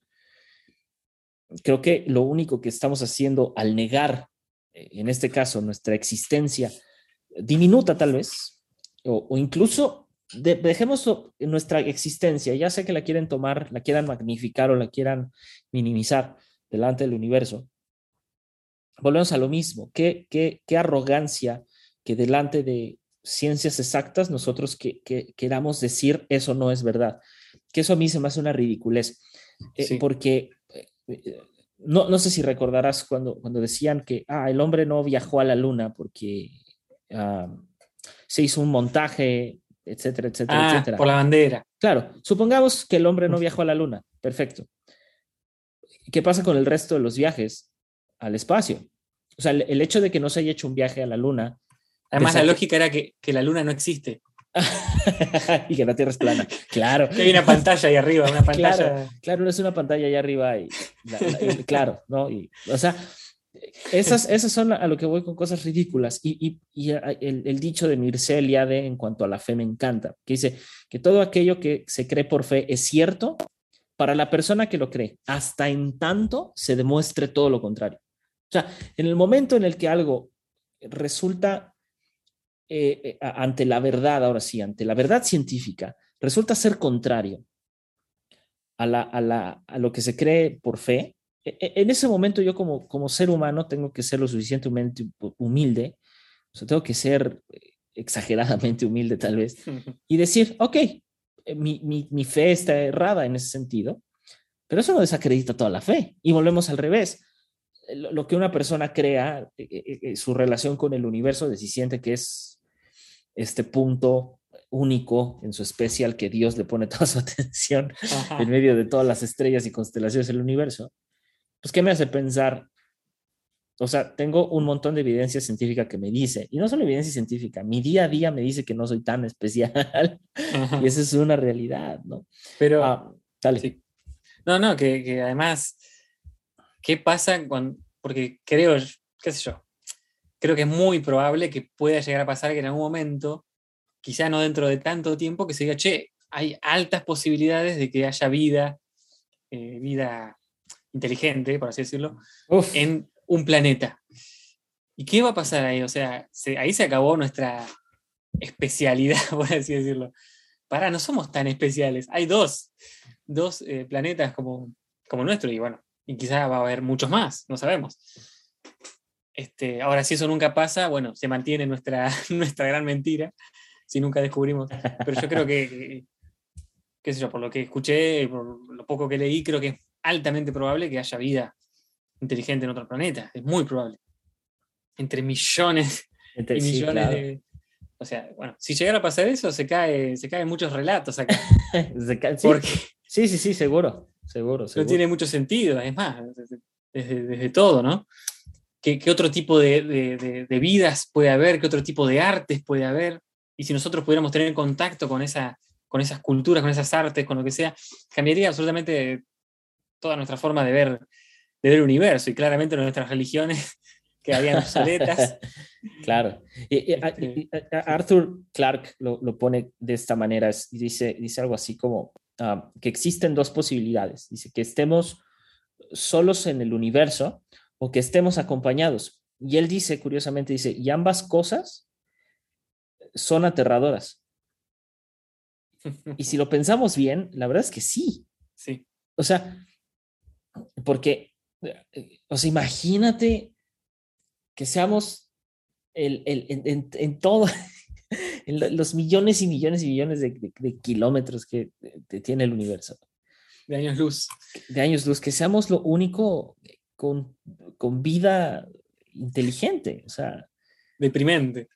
creo que lo único que estamos haciendo al negar, eh, en este caso, nuestra existencia diminuta tal vez, o, o incluso de- dejemos nuestra existencia, ya sea que la quieren tomar, la quieran magnificar o la quieran minimizar delante del universo, volvemos a lo mismo. Qué, qué, qué arrogancia que delante de ciencias exactas nosotros que, que queramos decir eso no es verdad. Que eso a mí se me hace una ridiculez. Eh, Sí. Porque eh, eh, no, no sé si recordarás cuando, cuando decían que ah, el hombre no viajó a la luna porque ah, se hizo un montaje, etcétera, etcétera, Ah, etcétera. por la bandera. Claro, supongamos que el hombre no viajó a la luna. Perfecto. ¿Qué pasa con el resto de los viajes al espacio? O sea, el, el hecho de que no se haya hecho un viaje a la luna Además, la lógica era que, que la luna no existe. (laughs) y que la Tierra es plana. (laughs) Claro, Que hay una pantalla ahí arriba, una (laughs) pantalla. Claro. claro, no es una pantalla allá arriba y, la- la- y- claro, ¿no? Y, o sea, esas, esas son a lo que voy con cosas ridículas. Y, y- y a- el, el dicho de Mircea Eliade en cuanto a la fe me encanta, que dice que todo aquello que se cree por fe es cierto para la persona que lo cree, hasta en tanto se demuestre todo lo contrario. O sea, en el momento en el que algo resulta eh, eh, ante la verdad, ahora sí, ante la verdad científica, resulta ser contrario a, la, a, la, a lo que se cree por fe, en ese momento yo como, como ser humano tengo que ser lo suficientemente humilde, o sea, tengo que ser eh, exageradamente humilde tal vez, y decir, ok, eh, mi, mi, mi fe está errada en ese sentido, pero eso no desacredita toda la fe. Y volvemos al revés. Lo, lo que una persona crea, eh, eh, eh, su relación con el universo, de si siente que es este punto único en su especie al que Dios le pone toda su (laughs) atención Ajá. en medio de todas las estrellas y constelaciones del universo, pues ¿qué me hace pensar? O sea, tengo un montón de evidencia científica que me dice, y no solo evidencia científica, mi día a día me dice que no soy tan especial, (laughs) Ajá. y esa es una realidad, ¿no? Pero, Ah, dale. sí. no, no, que, que además, ¿qué pasa cuando.? Porque creo, qué sé yo, creo que es muy probable que pueda llegar a pasar que en algún momento, quizá no dentro de tanto tiempo, que se diga, che, hay altas posibilidades de que haya vida, eh, vida inteligente, por así decirlo, Uf, en un planeta. ¿Y qué va a pasar ahí? O sea, se- ahí se acabó nuestra especialidad, (laughs) por así decirlo. Para, no somos tan especiales. Hay dos, dos eh, planetas como, como nuestro, y bueno, y quizá va a haber muchos más, no sabemos. Este, ahora, si eso nunca pasa, bueno, se mantiene nuestra, (laughs) nuestra gran mentira, si nunca descubrimos. Pero yo creo que, qué sé yo, por lo que escuché, por lo poco que leí, creo que es altamente probable que haya vida inteligente en otro planeta. Es muy probable. Entre millones Ente- y sí, millones claro. de. O sea, bueno, si llegara a pasar eso, se cae, se caen muchos relatos acá. (laughs) Se sí, Porque sí, sí, sí, seguro, seguro, no tiene mucho sentido. Es más, desde, desde- desde todo, ¿no? ¿Qué, qué otro tipo de, de- de- de vidas puede haber? ¿Qué otro tipo de artes puede haber? Y si nosotros pudiéramos tener contacto con, esa, con esas culturas, con esas artes, con lo que sea, cambiaría absolutamente toda nuestra forma de ver, de ver el universo y claramente nuestras religiones (laughs) quedarían obsoletas. (laughs) Claro. Y- y- a- Este- y- a- a- Arthur Clarke lo, lo pone de esta manera, es- dice, dice algo así como ah, que existen dos posibilidades. Dice que estemos solos en el universo o que estemos acompañados. Y él dice, curiosamente, dice, y ambas cosas son aterradoras. Y si lo pensamos bien, la verdad es que sí. Sí. O sea, porque, o sea, imagínate que seamos el, el- en, en- en todo, (laughs) en lo- los millones y millones y millones de, de- de kilómetros que tiene el universo, De años luz. de años luz, que seamos lo único con, con vida inteligente. O sea, Deprimente.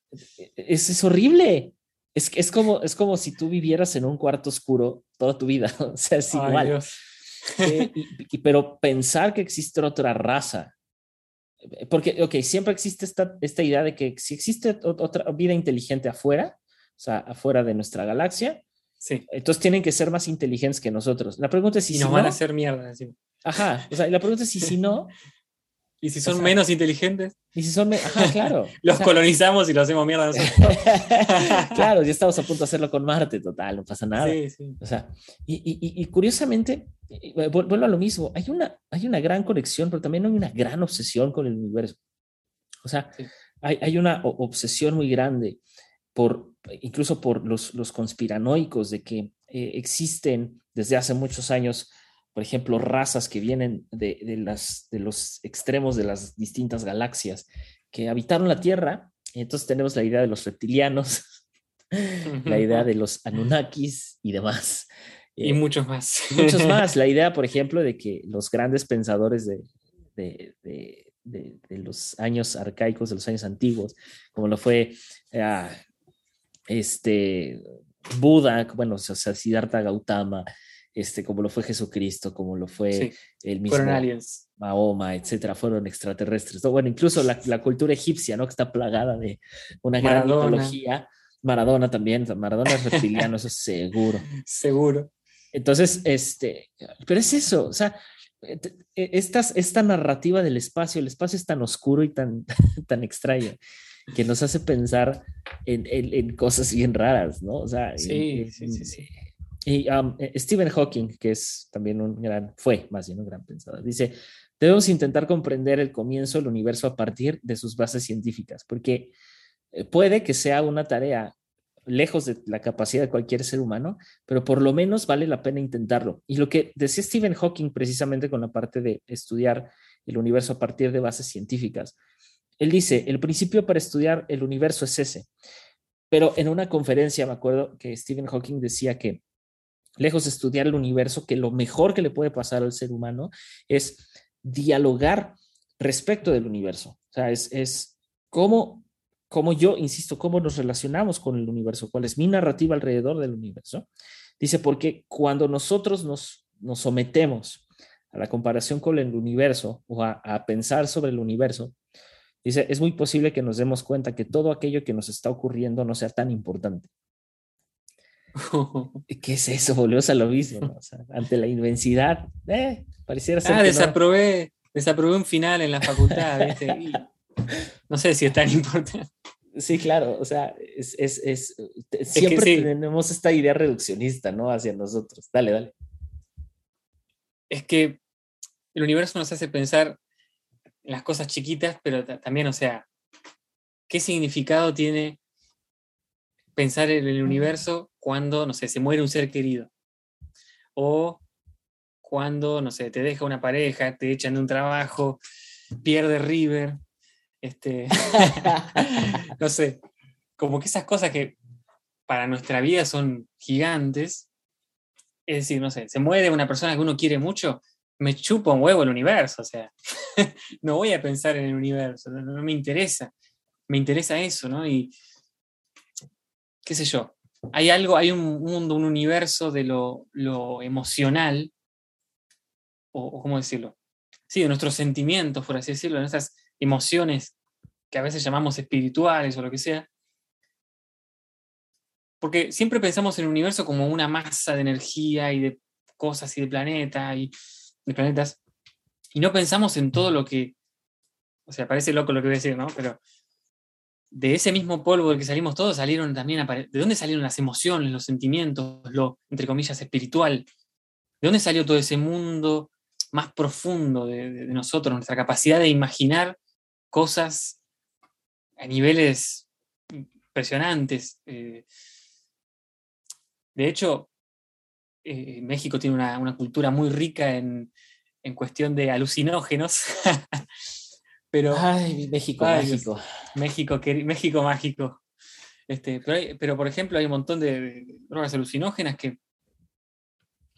es, es horrible. Es, es, como, es como si tú vivieras en un cuarto oscuro toda tu vida. (laughs) O sea, es Ay, igual. Dios. Eh, y- pero pensar que existe otra raza, eh, porque, ok, siempre existe esta, esta idea de que si existe ot- otra vida inteligente afuera, o sea, afuera de nuestra galaxia, Sí. entonces tienen que ser más inteligentes que nosotros. La pregunta es si, Y si van no, a hacer mierda encima. Ajá, o sea, la pregunta es, ¿y si no? (laughs) Y si son sea, menos inteligentes, ¿Y si son, ajá, (laughs) claro. los O sea, colonizamos y los hacemos mierda nosotros. (laughs) claro, ya estamos a punto de hacerlo con Marte, total, no pasa nada. Sí, sí. O sea, y, y- y- curiosamente, vuel- vuelvo a lo mismo, hay una, hay una gran conexión, pero también hay una gran obsesión con el universo. O sea, Sí. hay, hay una o- obsesión muy grande por, incluso por los, los conspiranoicos de que eh, existen desde hace muchos años, por ejemplo, razas que vienen de, de las, de los extremos de las distintas galaxias que habitaron la Tierra. Y entonces tenemos la idea de los reptilianos, (laughs) la idea de los Anunnakis y demás. Y Eh, muchos más. muchos más. (laughs) La idea, por ejemplo, de que los grandes pensadores de, de, de- de- los años arcaicos, de los años antiguos, como lo fue ah, este Buda, bueno, o sea, Siddhartha Gautama, este, como lo fue Jesucristo, como lo fue Sí, el mismo aliens. Mahoma, etcétera, fueron extraterrestres. ¿no? Bueno, incluso la, la cultura egipcia, ¿no? Que está plagada de una gran Maradona. mitología. Maradona también, Maradona es reptiliano, eso es seguro. (laughs) Seguro. Entonces, este, pero es eso, o sea, eh, eh, estas, esta narrativa del espacio, el espacio es tan oscuro y tan, (laughs) tan extraño que nos hace pensar en, en- en cosas bien raras, ¿no? O sea, Sí, en- sí, sí, sí. Y um, eh, Stephen Hawking, que es también un gran, fue más bien un gran pensador, dice, debemos intentar comprender el comienzo del universo a partir de sus bases científicas, porque eh, puede que sea una tarea lejos de la capacidad de cualquier ser humano, pero por lo menos vale la pena intentarlo. Y lo que decía Stephen Hawking precisamente con la parte de estudiar el universo a partir de bases científicas, él dice, el principio para estudiar el universo es ese. Pero en una conferencia me acuerdo que Stephen Hawking decía que lejos de estudiar el universo, que lo mejor que le puede pasar al ser humano es dialogar respecto del universo. O sea, es, es cómo, cómo yo, insisto, cómo nos relacionamos con el universo, cuál es mi narrativa alrededor del universo. Dice, porque cuando nosotros nos, nos sometemos a la comparación con el universo o a, a pensar sobre el universo, dice, es muy posible que nos demos cuenta que todo aquello que nos está ocurriendo no sea tan importante. (laughs) ¿Qué es eso? Volvemos a lo mismo, ¿no? O sea, ante la inmensidad, eh, pareciera ser Ah, que no. desaprobé, desaprobé un final en la facultad, ¿viste? Y no sé si es tan importante. Sí, claro, o sea, es, es, siempre sí. tenemos esta idea reduccionista, ¿no? Hacia nosotros. Dale, dale. Es que el universo nos hace pensar en las cosas chiquitas, pero ta- también, o sea, ¿qué significado tiene pensar en el universo cuando, no sé, se muere un ser querido? O cuando, no sé, te deja una pareja, te echan de un trabajo, pierde River, este, (laughs) no sé, como que esas cosas que para nuestra vida son gigantes, es decir, no sé, se muere una persona que uno quiere mucho, me chupa un huevo el universo, o sea, (laughs) no voy a pensar en el universo, no, no me interesa, me interesa eso, ¿no? Y qué sé yo, hay algo, hay un mundo, un universo de lo, emocional, o, cómo decirlo, sí, de nuestros sentimientos, por así decirlo, de nuestras emociones que a veces llamamos espirituales o lo que sea. Porque siempre pensamos en el universo como una masa de energía y de cosas y de planetas y de planetas. Y no pensamos en todo lo que. O sea, parece loco lo que voy a decir, ¿no? Pero de ese mismo polvo del que salimos todos salieron también. ¿De dónde salieron las emociones, los sentimientos, lo, entre comillas, espiritual? ¿De dónde salió todo ese mundo más profundo de, de- de nosotros, nuestra capacidad de imaginar cosas a niveles impresionantes? eh, de hecho, eh, México tiene una, una cultura muy rica en, en cuestión de alucinógenos. (laughs) pero Ay, México, Ay, Dios. México. México, mágico. Este, pero, hay- pero, por ejemplo, hay un montón de, de drogas alucinógenas que.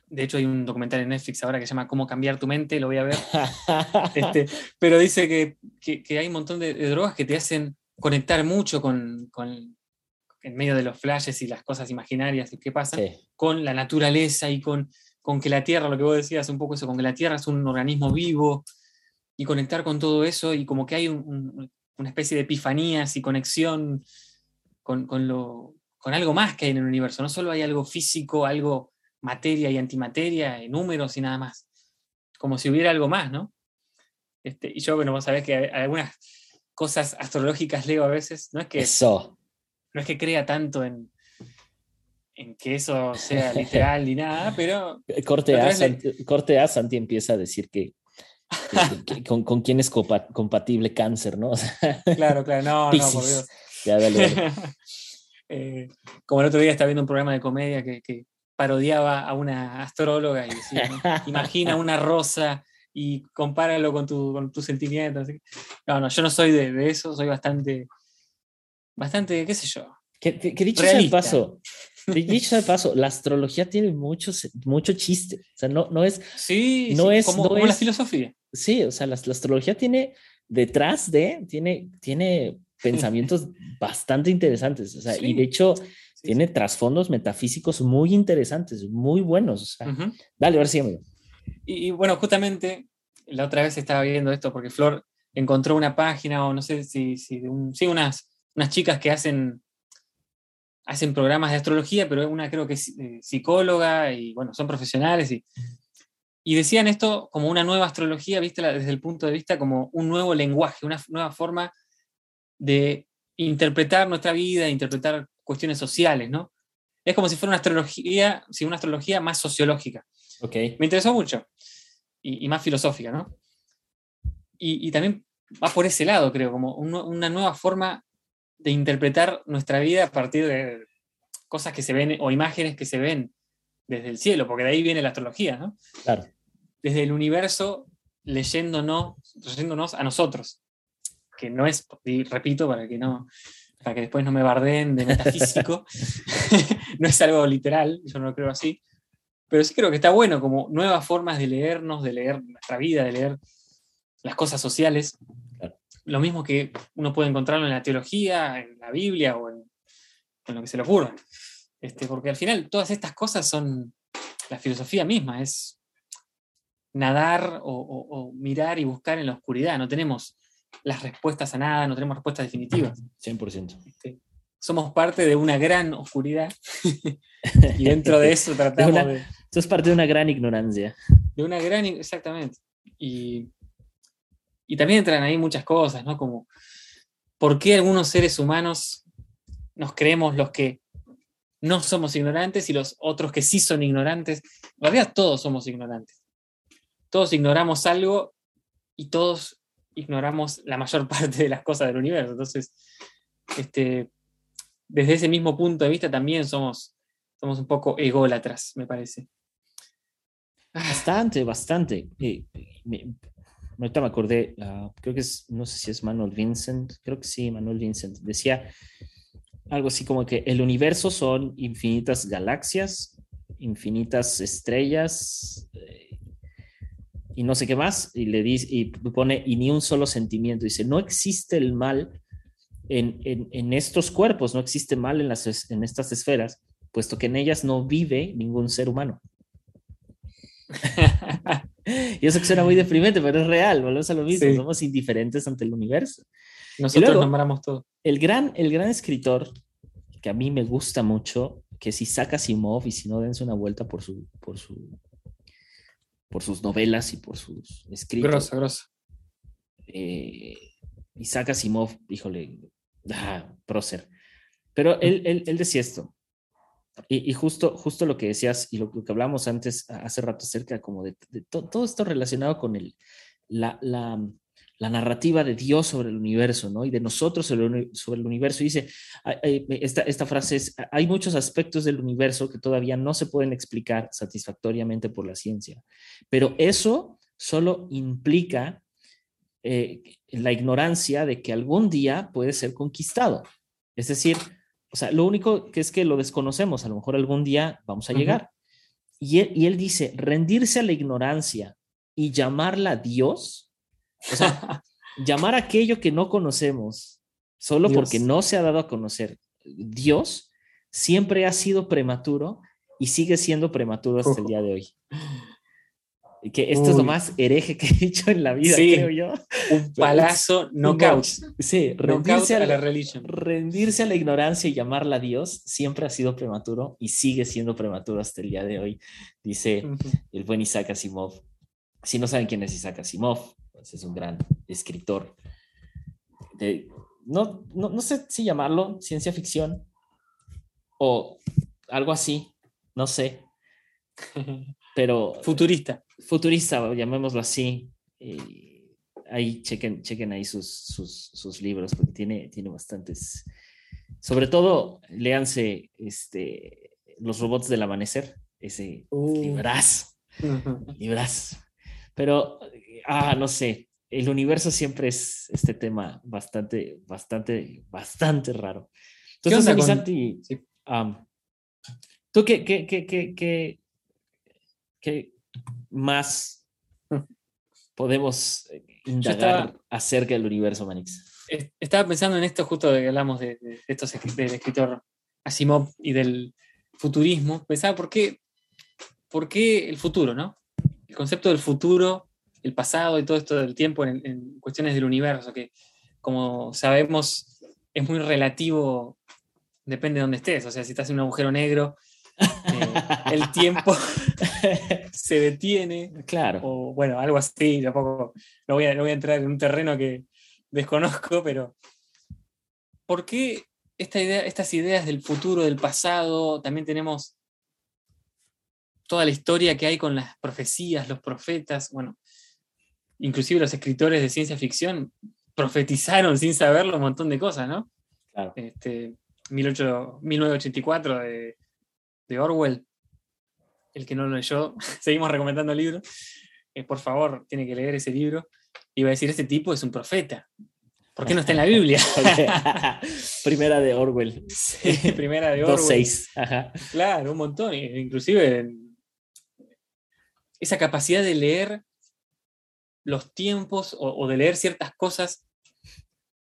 De hecho, hay un documental en Netflix ahora que se llama Cómo cambiar tu mente, lo voy a ver. (laughs) Este, pero dice que, que- que hay un montón de, de drogas que te hacen conectar mucho con, con- en medio de los flashes y las cosas imaginarias que pasan, Sí. con la naturaleza y con, con que la Tierra, lo que vos decías un poco eso, con que la Tierra es un organismo vivo y conectar con todo eso y como que hay un- un- una especie de epifanías y conexión con, con lo, con algo más que hay en el universo. No solo hay algo físico, algo materia y antimateria, y números y nada más. como si hubiera algo más, ¿no? Este, y yo, bueno, vos sabés que hay- algunas cosas astrológicas leo a veces, no es que, Eso. no es que crea tanto en, en que eso sea literal ni nada, pero (laughs) Corte A, le- Santi, corte A, Santi empieza a decir que- con, con quién es compa- compatible cáncer, ¿no? (laughs) O sea, claro, claro, no, no, por. Dios. ya dale, dale. (laughs) Eh, como el otro día estaba viendo un programa de comedia que, que parodiaba a una astróloga y decía, ¿no? (laughs) imagina una rosa y compáralo con, tu, con tus sentimientos. No, no, yo no soy de, de eso, soy bastante, bastante, qué sé yo. Que, que- que dicho sea paso, dicho de paso, la astrología tiene mucho, mucho chiste. O sea, no, no es, Sí, No sí, es- como, no como la es- filosofía. sí, o sea, la, la astrología tiene detrás de, tiene, tiene (laughs) pensamientos bastante interesantes. O sea, y Sí. de hecho, Sí, tiene trasfondos metafísicos muy interesantes, muy buenos. O sea, sí. Ujú. dale, a ver si me Y, y bueno, justamente la otra vez estaba viendo esto porque Flor encontró una página o no sé si, si de un- sí, unas, unas chicas que hacen, hacen programas de astrología, pero una creo que es eh, psicóloga y bueno, son profesionales y, y decían esto como una nueva astrología, viste, desde el punto de vista como un nuevo lenguaje, una nueva forma de interpretar nuestra vida, de interpretar cuestiones sociales, ¿no? Es como si fuera una astrología, sí, una astrología más sociológica Ok. me interesó mucho y, y más filosófica, ¿no? Y, y también va por ese lado, creo, como un una nueva forma de interpretar nuestra vida a partir de cosas que se ven o imágenes que se ven desde el cielo, porque de ahí viene la astrología, ¿no? Claro. Desde el universo leyéndonos, leyéndonos a nosotros, que no es, y repito, para que no para que después no me barden de metafísico, (laughs) (laughs) no es algo literal, yo no lo creo así, pero sí creo que está bueno como nuevas formas de leernos, de leer nuestra vida, de leer las cosas sociales. Lo mismo que uno puede encontrarlo en la teología, en la Biblia o en, en lo que se le ocurra. Este, porque al final todas estas cosas son la filosofía misma, es nadar o, o- o mirar y buscar en la oscuridad. No tenemos las respuestas a nada, no tenemos respuestas definitivas. 100%. Este, somos parte de una gran oscuridad (laughs) y dentro de eso tratamos una- de, Esto es parte de una gran ignorancia. de una gran, exactamente. Y, y también entran ahí muchas cosas, ¿no? Como, ¿por qué algunos seres humanos nos creemos los que no somos ignorantes y los otros que sí son ignorantes? En realidad todos somos ignorantes. Todos ignoramos algo y todos ignoramos la mayor (laughs) parte de las cosas del universo. Entonces, este, desde ese mismo punto de vista también somos, somos un poco ególatras, me parece. Bastante, bastante. Ahorita me acordé, ah, creo que es, no sé si es Manuel Vincent, creo que sí, Manuel Vincent, decía algo así como que el universo son infinitas galaxias, infinitas estrellas eh, y no sé qué más, y le dice, y pone, y ni un solo sentimiento. Dice, no existe el mal en, en- en estos cuerpos, no existe mal en, las, en estas esferas, puesto que en ellas no vive ningún ser humano. (laughs) (laughs) Y eso que suena muy deprimente, pero es real, volvemos a lo mismo, Sí. somos indiferentes ante el universo. Nosotros luego- nombramos todo. El gran, el gran escritor que a mí me gusta mucho, que si saca Asimov y si no, dense una vuelta por, su, por, su, por sus novelas y por sus escritos. Grosso, grosso. eh, Isaac Asimov, híjole, ah, prócer. Pero él, él, él decía esto, y, justo, justo lo que decías y lo, que hablamos antes, hace rato, acerca como de, de to- todo esto relacionado con el, la, la, narrativa de Dios sobre el universo, ¿no? Y de nosotros sobre el, universo. Dice, esta, esta frase es, hay muchos aspectos del universo que todavía no se pueden explicar satisfactoriamente por la ciencia, pero eso solo implica eh, la ignorancia de que algún día puede ser conquistado. Es decir, o sea, lo único que es que lo desconocemos, a lo mejor algún día vamos a llegar. Y él, y él dice, rendirse a la ignorancia y llamarla Dios, o sea, (laughs) llamar aquello que no conocemos solo Dios. porque no se ha dado a conocer Dios, siempre ha sido prematuro y sigue siendo prematuro hasta el día de hoy. Y que esto es lo Uy. más hereje que he (laughs) dicho en la vida, Sí. creo yo. Un (laughs) palazo knockout. Sí, rendirse a a la la, religion. rendirse a la ignorancia y llamarla Dios siempre ha sido prematuro y sigue siendo prematuro hasta el día de hoy, dice Ujú. el buen Isaac Asimov. si no saben quién es Isaac Asimov, pues es un gran escritor. De, no, no, no sé si llamarlo ciencia ficción o algo así, no sé, (laughs) pero Futurista. futurista, llamémoslo así. eh, ahí chequen, chequen ahí sus, sus, sus libros, porque tiene, tiene bastantes. Sobre todo, léanse este, Los robots del amanecer, ese Uh. librazo, librazo. Pero, ah, no sé, el universo siempre es este tema bastante, bastante, bastante raro. ¿Qué Entonces, onda mi con- Santi, Sí. am, ¿tú qué, qué, qué, qué, qué, qué más podemos indagar estaba- acerca del universo, Manix? Es- Estaba pensando en esto justo de que hablamos de, de estos del escritor Asimov y del futurismo. Pensaba por qué, por qué el futuro, ¿no? El concepto del futuro, el pasado y todo esto del tiempo en, en cuestiones del universo, que como sabemos es muy relativo, depende de dónde estés. O sea, si estás en un agujero negro, el tiempo (laughs) se detiene, claro. o bueno, algo así, tampoco no voy, a, no voy a entrar en un terreno que desconozco, pero ¿por qué esta idea, estas ideas del futuro, del pasado, también tenemos toda la historia que hay con las profecías, los profetas, bueno, inclusive los escritores de ciencia ficción profetizaron sin saberlo un montón de cosas, ¿no? Claro. Este, 18 1984 de, de Orwell, el que no lo leyó, (laughs) seguimos recomendando libros, eh, por favor, tiene que leer ese libro. Y va a decir, este tipo es un profeta. ¿Por qué no está en la Biblia? (laughs) (laughs) Primera de Orwell. Sí, primera de Orwell. 2.6. Ajá. Claro, un montón. e- Inclusive esa capacidad de leer los tiempos o, o de leer ciertas cosas.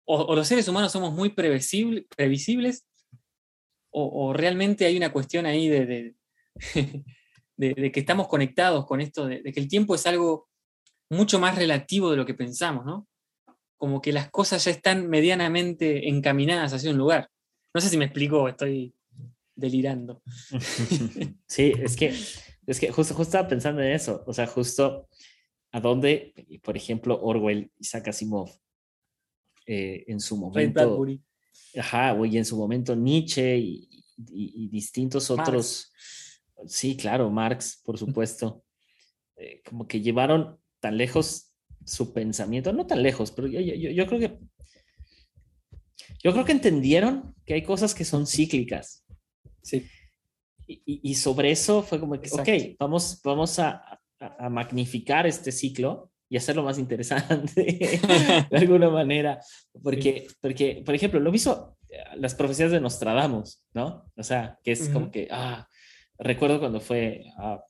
O, o los seres humanos somos muy previsible- previsibles o, o realmente hay una cuestión ahí de, de, (laughs) de- de que estamos conectados con esto, de, que el tiempo es algo mucho más relativo de lo que pensamos, ¿no? Como que las cosas ya están medianamente encaminadas hacia un lugar. No sé si me explico estoy delirando. (laughs) Sí, es que, es que justo, justo estaba pensando en eso. O sea, justo a dónde, por ejemplo, Orwell, Isaac Asimov, eh, en su Ray momento, Bradbury. Ajá, güey, en su momento Nietzsche y, y- y distintos Marx. otros, sí, claro, Marx, por supuesto, eh, como que llevaron tan lejos su pensamiento, no tan lejos, pero yo, yo- yo- yo creo que, yo creo que entendieron que hay cosas que son cíclicas. Sí. Y, y- y sobre eso fue como que, Exacto. ok, vamos, vamos a, a- a magnificar este ciclo y hacerlo más interesante (laughs) de alguna manera. Porque, porque, por ejemplo, lo mismo, eh, las profecías de Nostradamus, ¿no? O sea, que es como Ujú. que, ah, recuerdo cuando fue ah,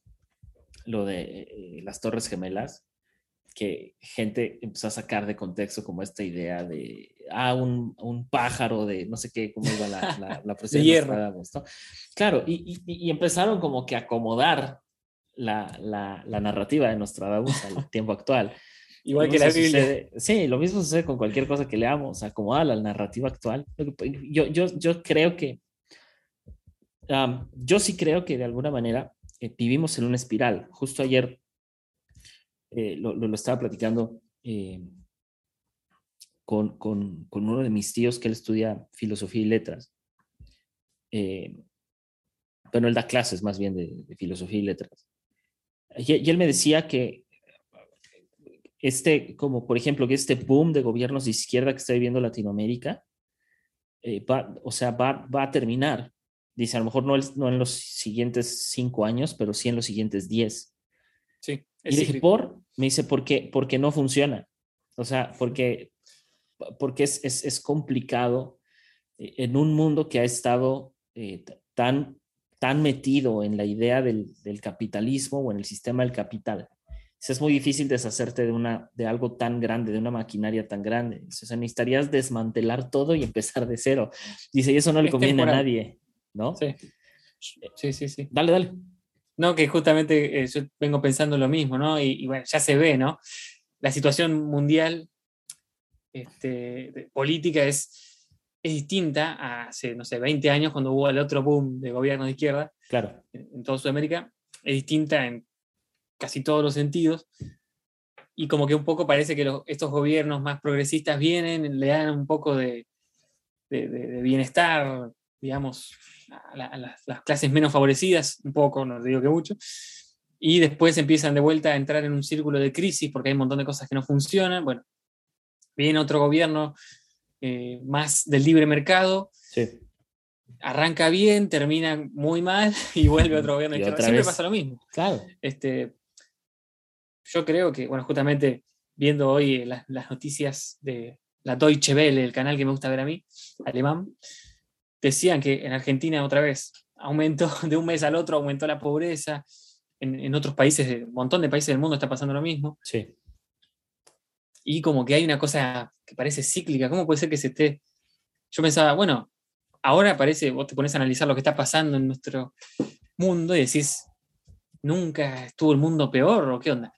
lo de eh, las Torres Gemelas, que gente empezó a sacar de contexto como esta idea de, ah, un, un pájaro de no sé qué, cómo iba la, la, la (laughs) profecía De de. Nostradamus, ¿no? Claro, y, y- y empezaron como que a acomodar la, la, la narrativa de Nostradamus al (laughs) tiempo actual. Igual Lo que la Biblia. sí, lo mismo sucede con cualquier cosa que leamos, acomoda la narrativa actual. Yo, yo, yo creo que, yo sí creo que de alguna manera eh, vivimos en una espiral. Justo ayer eh, lo, lo- lo estaba platicando eh, con, con- con uno de mis tíos que él estudia filosofía y letras. Bueno, él da clases más bien de, de filosofía y letras. Y, y él me decía que este, como por ejemplo, que este boom de gobiernos de izquierda que está viviendo Latinoamérica, eh, va, o sea, va, va a terminar. Dice, a lo mejor no, el- no en los siguientes cinco años, pero sí en los siguientes diez. Sí, Y dije. ¿por? Me dice, porque, porque no funciona. O sea, porque, porque es, es, es complicado eh, en un mundo que ha estado eh, tan, tan metido en la idea del, del capitalismo o en el sistema del capital. Es muy difícil deshacerte de, una, de algo tan grande, de una maquinaria tan grande. O sea, necesitarías desmantelar todo y empezar de cero. Dice, y eso no le Es conviene a nadie, ¿no? Sí. sí, sí, sí. Dale, dale. No, que justamente eh, yo vengo pensando lo mismo, ¿no? Y, y bueno, ya se ve, ¿no? La situación mundial este, política es, es distinta a hace, no sé, 20 años cuando hubo el otro boom de gobierno de izquierda Claro. en, en toda Sudamérica. Es distinta en casi todos los sentidos. y como que un poco parece que los- estos gobiernos más progresistas vienen, le dan un poco de, de- de- de bienestar, digamos, a, la- a las, las clases menos favorecidas, un poco, no digo que mucho, y después empiezan de vuelta a entrar en un círculo de crisis porque hay un montón de cosas que no funcionan. Bueno, viene otro gobierno eh, más del libre mercado, Sí. arranca bien, termina muy mal (laughs) y vuelve otro gobierno. Y otra Siempre vez. pasa lo mismo. Claro. Este, yo creo que, bueno, justamente viendo hoy las, las noticias de la Deutsche Welle, el canal que me gusta ver a mí, alemán, decían que en Argentina otra vez aumentó (laughs) de un mes al otro, aumentó la pobreza. En, en otros países, un montón de países del mundo está pasando lo mismo. Sí. Y como que hay una cosa que parece cíclica. ¿Cómo puede ser que se esté.? Yo pensaba, bueno, ahora parece, vos te pones a analizar lo que está pasando en nuestro mundo y decís, nunca estuvo el mundo peor o qué onda.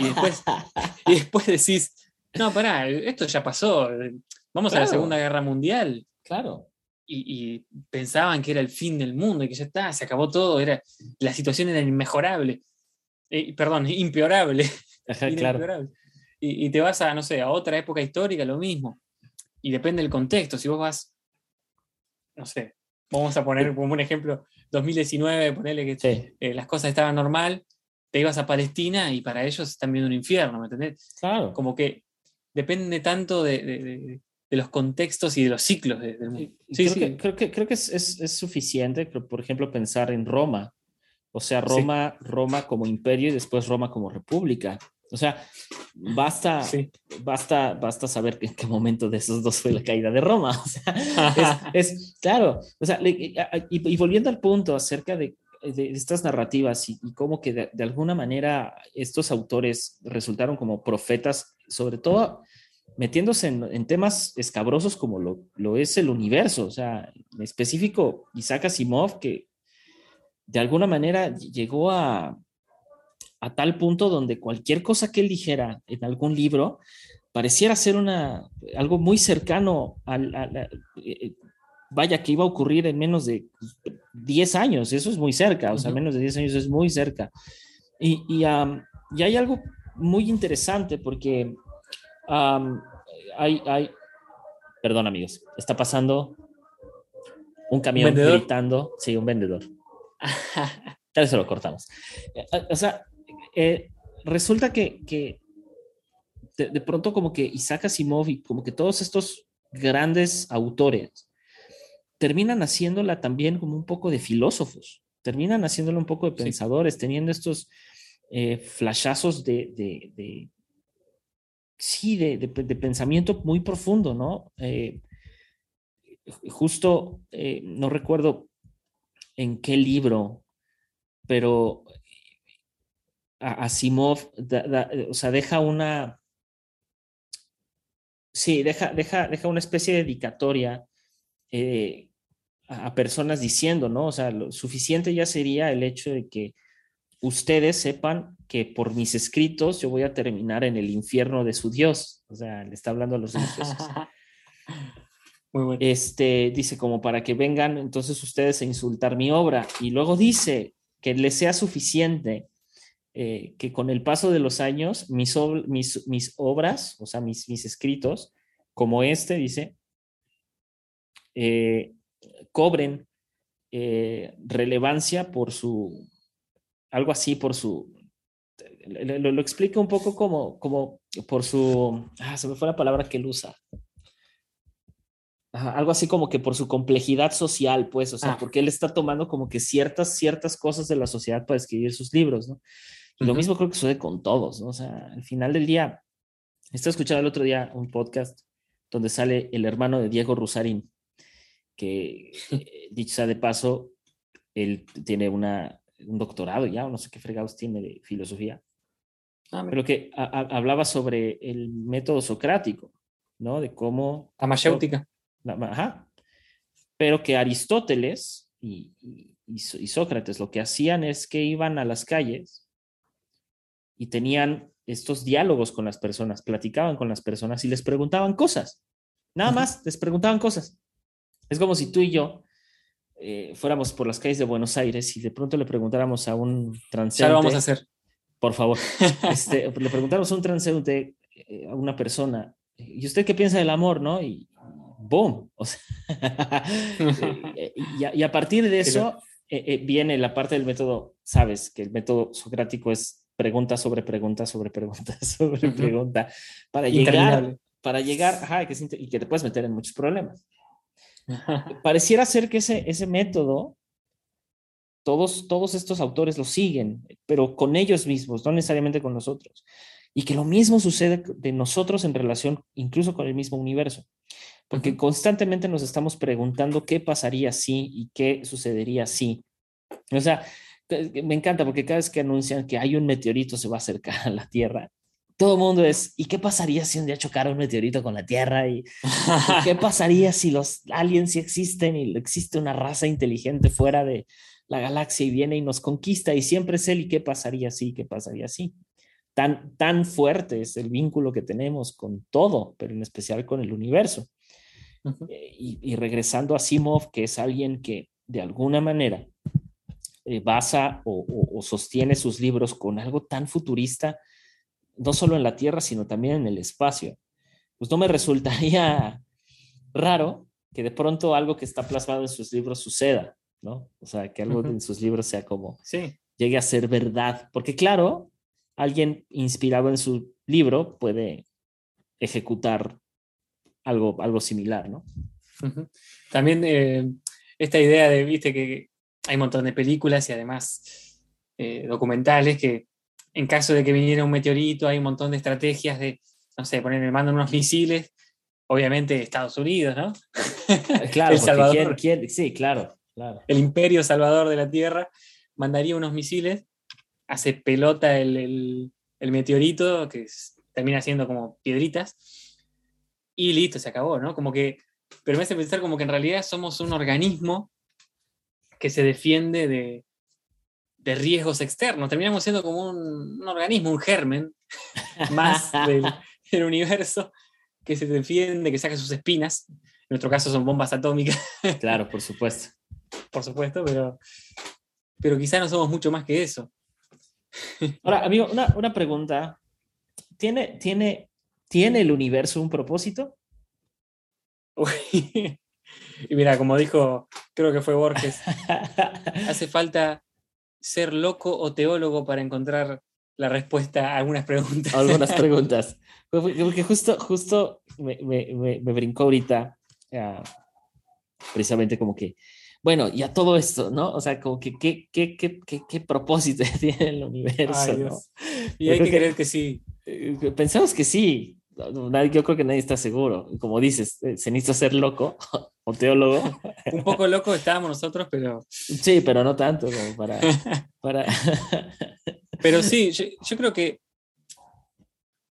Y después, (laughs) y después decís, no, pará, esto ya pasó. Vamos a la. Segunda Guerra Mundial. Claro. Y, y pensaban que era el fin del mundo y que ya está, se acabó todo, era, la situación era inmejorable. Eh, perdón, impeorable. (laughs) Claro. Y, y te vas a, no sé, a otra época histórica, lo mismo. Y depende del contexto. Si vos vas, no sé, vamos a poner como un ejemplo, 2019, ponerle que Sí, eh, las cosas estaban normal, te ibas a Palestina y para ellos están viendo un infierno, ¿me entendés? claro. Como que depende tanto de, de- de- de los contextos y de los ciclos de- del mundo. Sí, creo, sí. Que, creo que, creo que es, es- es suficiente, por ejemplo, pensar en Roma. O sea, Roma, Roma como imperio y después Roma como república. O sea, basta, Sí. basta, basta saber en qué momento de esos dos fue la caída de Roma. (laughs) O sea, es, es- claro. O sea, y, y volviendo al punto acerca de, de estas narrativas y, y cómo que de, de alguna manera estos autores resultaron como profetas, sobre todo metiéndose en, en temas escabrosos como lo, lo es el universo, o sea, en específico Isaac Asimov, que de alguna manera llegó a, a tal punto donde cualquier cosa que él dijera en algún libro pareciera ser una, algo muy cercano al, a la- eh, vaya, que iba a ocurrir en menos de 10 años, eso es muy cerca, o sea, Ujú. menos de 10 años es muy cerca. Y, y, am, y hay algo muy interesante porque am, hay, hay, perdón amigos, está pasando un camión vendedor? gritando, sí, un vendedor. (laughs) Tal vez se lo cortamos. Eh, O sea, eh, resulta que, que de, de pronto como que Isaac Asimov y como que todos estos grandes autores terminan haciéndola también como un poco de filósofos, terminan haciéndola un poco de Sí. pensadores, teniendo estos eh, flashazos de, de, de- sí, de, pensamiento muy profundo, ¿no? Eh, justo, eh, no recuerdo en qué libro, pero Asimov, da- da- o sea, deja una, sí, deja, deja, deja una especie de dedicatoria eh, a, a personas diciendo, ¿no? O sea, lo suficiente ya sería el hecho de que ustedes sepan que por mis escritos yo voy a terminar en el infierno de su Dios. O sea, le está hablando a los religiosos. (laughs) Muy bueno. Este dice como para que vengan entonces ustedes a insultar mi obra y luego dice que les sea suficiente eh, que con el paso de los años mis, ob- mis, mis obras, o sea, mis, mis escritos, como este, dice, eh, cobren eh, relevancia por su, algo así, por su, lo, lo, explica un poco como, como por su, ah, se me fue la palabra que él usa. Ajá, algo así como que por su complejidad social, pues, o sea, Ah. porque él está tomando como que ciertas, ciertas cosas de la sociedad para escribir sus libros, ¿no? Y lo mismo creo que sucede con todos, ¿no? O sea, al final del día, estaba escuchando el otro día un podcast donde sale el hermano de Diego Rusarín, que, (laughs) eh, dicho sea de paso, él tiene una, un doctorado ya, o no sé qué fregados tiene de filosofía, Ah, pero que a- a- hablaba sobre el método socrático, ¿no? De cómo... La mayéutica. La- Ajá. Pero que Aristóteles y, y- y Sócrates lo que hacían es que iban a las calles y tenían estos diálogos con las personas, platicaban con las personas y les preguntaban cosas. Nada más, les preguntaban cosas. Es como si tú y yo eh, fuéramos por las calles de Buenos Aires y de pronto le preguntáramos a un Ya transeúnte. lo vamos a hacer. por favor. (laughs) Este, le preguntamos a un transeúnte, eh, a una persona, ¿y usted qué piensa del amor, no? Y boom. O sea, (laughs) eh, y, a, y, a, partir de (laughs) eso eh, viene la parte del método, sabes, que el método socrático es pregunta sobre pregunta sobre pregunta (laughs) sobre pregunta para llegar, para llegar, ajá, que y que te puedes meter en muchos problemas. Pareciera ser que ese, ese método, todos, todos estos autores lo siguen, pero con ellos mismos, no necesariamente con nosotros. Y que lo mismo sucede de nosotros en relación incluso con el mismo universo. Porque constantemente nos estamos preguntando qué pasaría si y qué sucedería si. O sea, me encanta porque cada vez que anuncian que hay un meteorito se va a acercar a la Tierra, todo el mundo es, ¿y qué pasaría si un día chocara un meteorito con la Tierra? ¿Y, ¿y qué (laughs) pasaría si los aliens sí existen y existe una raza inteligente fuera de la galaxia y viene y nos conquista y siempre es él? ¿Y qué pasaría si? ¿Qué pasaría si? Tan, tan fuerte es el vínculo que tenemos con todo, pero en especial con el universo. Uh -huh. y, y regresando a Simov, que es alguien que de alguna manera eh, basa o, o, o, sostiene sus libros con algo tan futurista, no solo en la Tierra, sino también en el espacio. Pues no me (laughs) resultaría raro que de pronto algo que está plasmado en sus libros suceda, ¿no? O sea, que algo uh -huh. en sus libros sea como, sí. llegue a ser verdad. Porque claro, alguien inspirado en su libro puede ejecutar algo, algo similar, ¿no? Uh -huh. También eh, esta idea de, viste, que hay un montón de películas y además eh, documentales que en caso de que viniera un meteorito hay un montón de estrategias de, no sé, poner el mando unos misiles, obviamente Estados Unidos, ¿no? Claro, (laughs) el Salvador, ¿quién, quién? sí, claro, claro. El imperio salvador de la Tierra mandaría unos misiles, hace pelota el, el, el meteorito, que es, termina siendo como piedritas, y listo, se acabó, ¿no? Como que, pero me hace pensar como que en realidad somos un organismo que se defiende de, de riesgos externos. Terminamos siendo como un, un organismo, un germen (laughs) más del, del, universo que se defiende, que saca sus espinas. En nuestro caso son bombas atómicas. (laughs) Claro, por supuesto. por supuesto, pero, pero quizá no somos mucho más que eso. Ahora, amigo, una, una pregunta. ¿Tiene, tiene, ¿Tiene el universo un propósito? Uy. (laughs) Y mira, como dijo, creo que fue Borges, (laughs) hace falta ser loco o teólogo para encontrar la respuesta a algunas preguntas. Algunas (laughs) preguntas. Porque justo, justo me, me, me brincó ahorita, uh, precisamente como que, bueno, y a todo esto, ¿no? O sea, como que, ¿qué, qué, qué, qué, qué propósito (laughs) tiene el universo? Ay, ¿no? Y hay que creer que, que sí. Eh, pensamos que sí, yo creo que nadie está seguro. Como dices, eh, se necesita ser loco (laughs) o teólogo. (laughs) Un poco loco estábamos nosotros, pero. Sí, pero no tanto como para. (laughs) para... pero sí, yo, yo, creo que.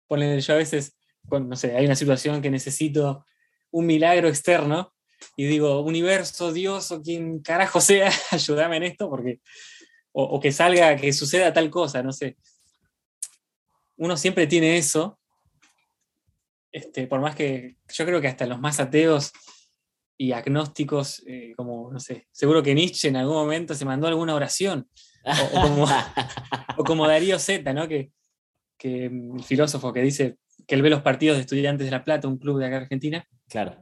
Ponen, yo a veces, bueno, no sé, hay una situación que necesito un milagro externo y digo, universo, Dios o quien carajo sea, ayúdame en esto, porque. O, o que salga, que suceda tal cosa, no sé. Uno siempre tiene eso este, por más que yo creo que hasta los más ateos y agnósticos, eh, como, no sé, seguro que Nietzsche en algún momento se mandó alguna oración, o, o, como, o como, Darío Zeta, ¿no? Que, filósofo que dice que él ve los partidos de estudiantes de La Plata, un club de acá Argentina. Claro.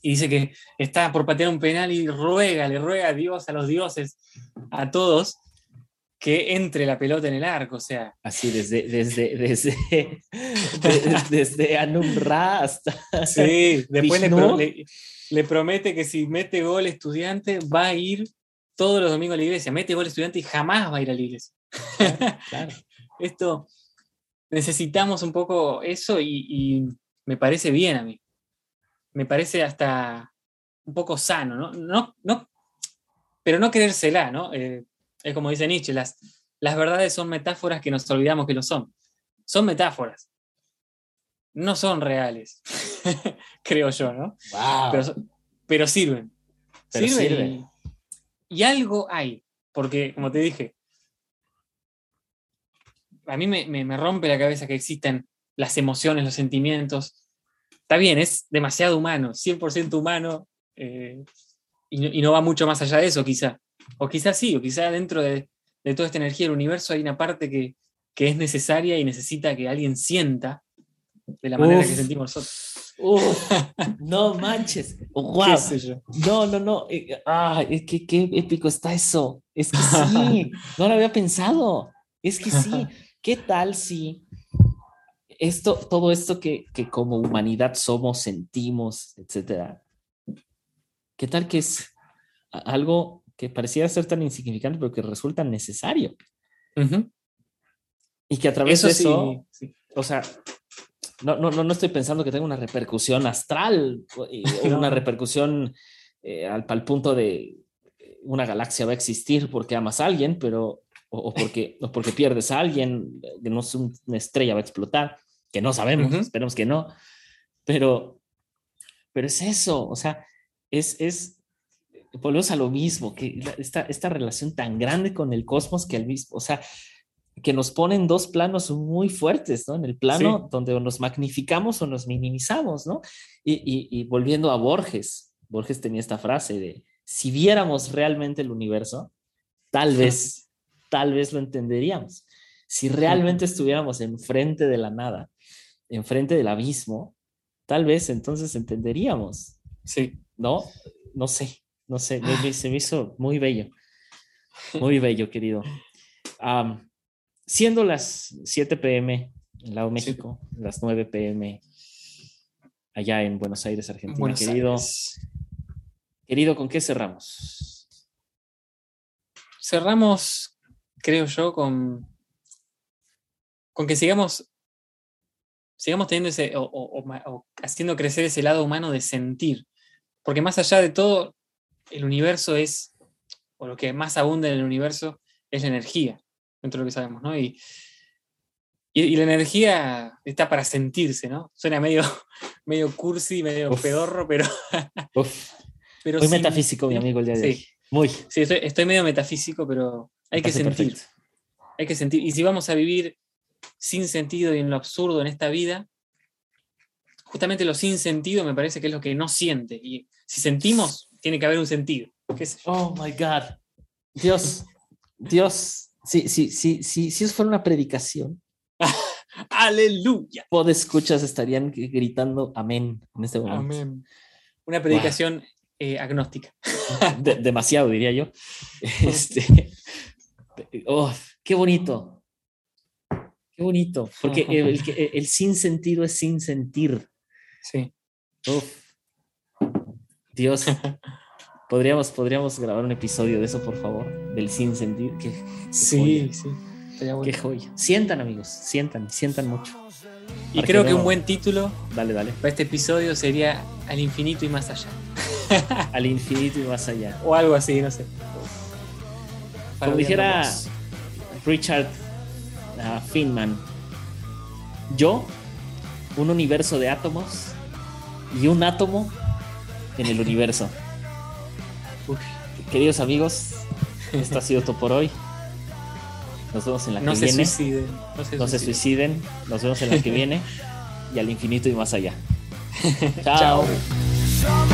Y dice que está por patear un penal y ruega, le ruega a Dios, a los dioses, a todos, que entre la pelota en el arco, o sea. Así, desde, desde, (laughs) desde, (laughs) desde, Anumra hasta. Sí, después le, le, le, promete que si mete gol estudiante, va a ir todos los domingos a la iglesia. Mete gol estudiante y jamás va a ir a la iglesia. Claro, (laughs) claro. Esto, necesitamos un poco eso y, y, me parece bien a mí. Me parece hasta un poco sano, ¿no? no, no pero no querérsela, ¿no? Eh, es como dice Nietzsche, las, las verdades son metáforas que nos olvidamos que lo son. Son metáforas. No son reales, (laughs) creo yo, ¿no? Wow. Pero, pero, sirven. Pero sirven. sirven. Y, y, algo hay, porque, como te dije, a mí me, me, me rompe la cabeza que existan las emociones, los sentimientos. Está bien, es demasiado humano, 100% humano, eh, y, no, y no va mucho más allá de eso, quizá o quizás sí, o quizás dentro de, de, toda esta energía del universo hay una parte que, que es necesaria y necesita que alguien sienta de la manera Uf. que sentimos nosotros. Uf, (laughs) no manches. ¿Qué Wow. No, no, no. ah, es que qué épico está eso. Es que sí, (laughs) no lo había pensado. Es que sí. (laughs) ¿Qué tal si esto, todo esto que, que como humanidad somos, sentimos, etcétera? ¿Qué tal que es algo que pareciera ser tan insignificante, pero que resulta necesario? Ujú. Y que a través Eso de sí, eso, sí. o sea, no, no, no, estoy pensando que tenga una repercusión astral (laughs) o, No. una repercusión eh, al, al punto de eh, una galaxia va a existir porque amas a alguien, pero o, o porque, o porque pierdes a alguien, eh, que no es un- una estrella va a explotar, que no sabemos, Ujú. esperemos que no, pero, pero es eso, o sea, es, es, volvemos a lo mismo, que esta, esta relación tan grande con el cosmos que al mismo, o sea, que nos ponen dos planos muy fuertes, ¿no? En el plano Sí. donde nos magnificamos o nos minimizamos, ¿no? Y, y- y volviendo a Borges, Borges tenía esta frase de, si viéramos realmente el universo, tal vez, tal vez lo entenderíamos. Si realmente (laughs) estuviéramos enfrente de la nada, enfrente del abismo, tal vez entonces entenderíamos, Sí. ¿no? No sé, no sé, se me hizo muy bello, (laughs) muy bello, querido. Siendo las 7 pm en Lado México, las 9 pm allá en Buenos Aires, Argentina, Buenos querido. Aires. Querido, ¿con qué cerramos? Cerramos, creo yo, con, con que sigamos, sigamos teniendo ese, o, o- o ma- o haciendo crecer ese lado humano de sentir. Porque más allá de todo, el universo es, o lo que más abunda en el universo, es la energía, dentro de lo que sabemos, ¿no? Y, y, y la energía está para sentirse, ¿no? Suena medio, (laughs) medio cursi, medio Uf. pedorro, pero... (laughs) Uf, pero muy sí- metafísico, mi amigo, el día de sí. hoy. Muy. Sí, estoy, estoy medio metafísico, pero hay que sentir. perfecto. Hay que sentir. Y si vamos a vivir sin sentido y en lo absurdo en esta vida, justamente lo sin sentido me parece que es lo que no siente. Y si sentimos, tiene que haber un sentido. ¿Qué sé yo? Oh my God. Dios, (laughs) Dios. Sí, sí, sí, sí, si eso fuera una predicación, (laughs) ¡Aleluya! pod escuchas estarían gritando amén en este momento. Amén. Una predicación eh, agnóstica. (laughs) De- demasiado, diría yo. Este, oh, qué bonito. Qué bonito. Porque el, el sin sentido es sin sentir. Sí. Uf. Dios. Podríamos, podríamos grabar un episodio de eso, por favor. Del sin sentir. Qué, Sí, joya. sí. Bueno. qué joya. Sientan, amigos. Sientan, sientan mucho. Y creo que no- un buen título Dale, dale. para este episodio sería Al infinito y más allá. (laughs) Al infinito y más allá. O algo así, no sé. Como dijera vos. Richard ah, Feynman, yo, un universo de átomos y un átomo en el universo. Queridos amigos, esto ha sido todo por hoy. Nos vemos en la No que se viene. suiciden. No se No se suiciden. suiciden. Nos vemos en la que viene. (laughs) Y al infinito y más allá. (laughs) Chao. Chao.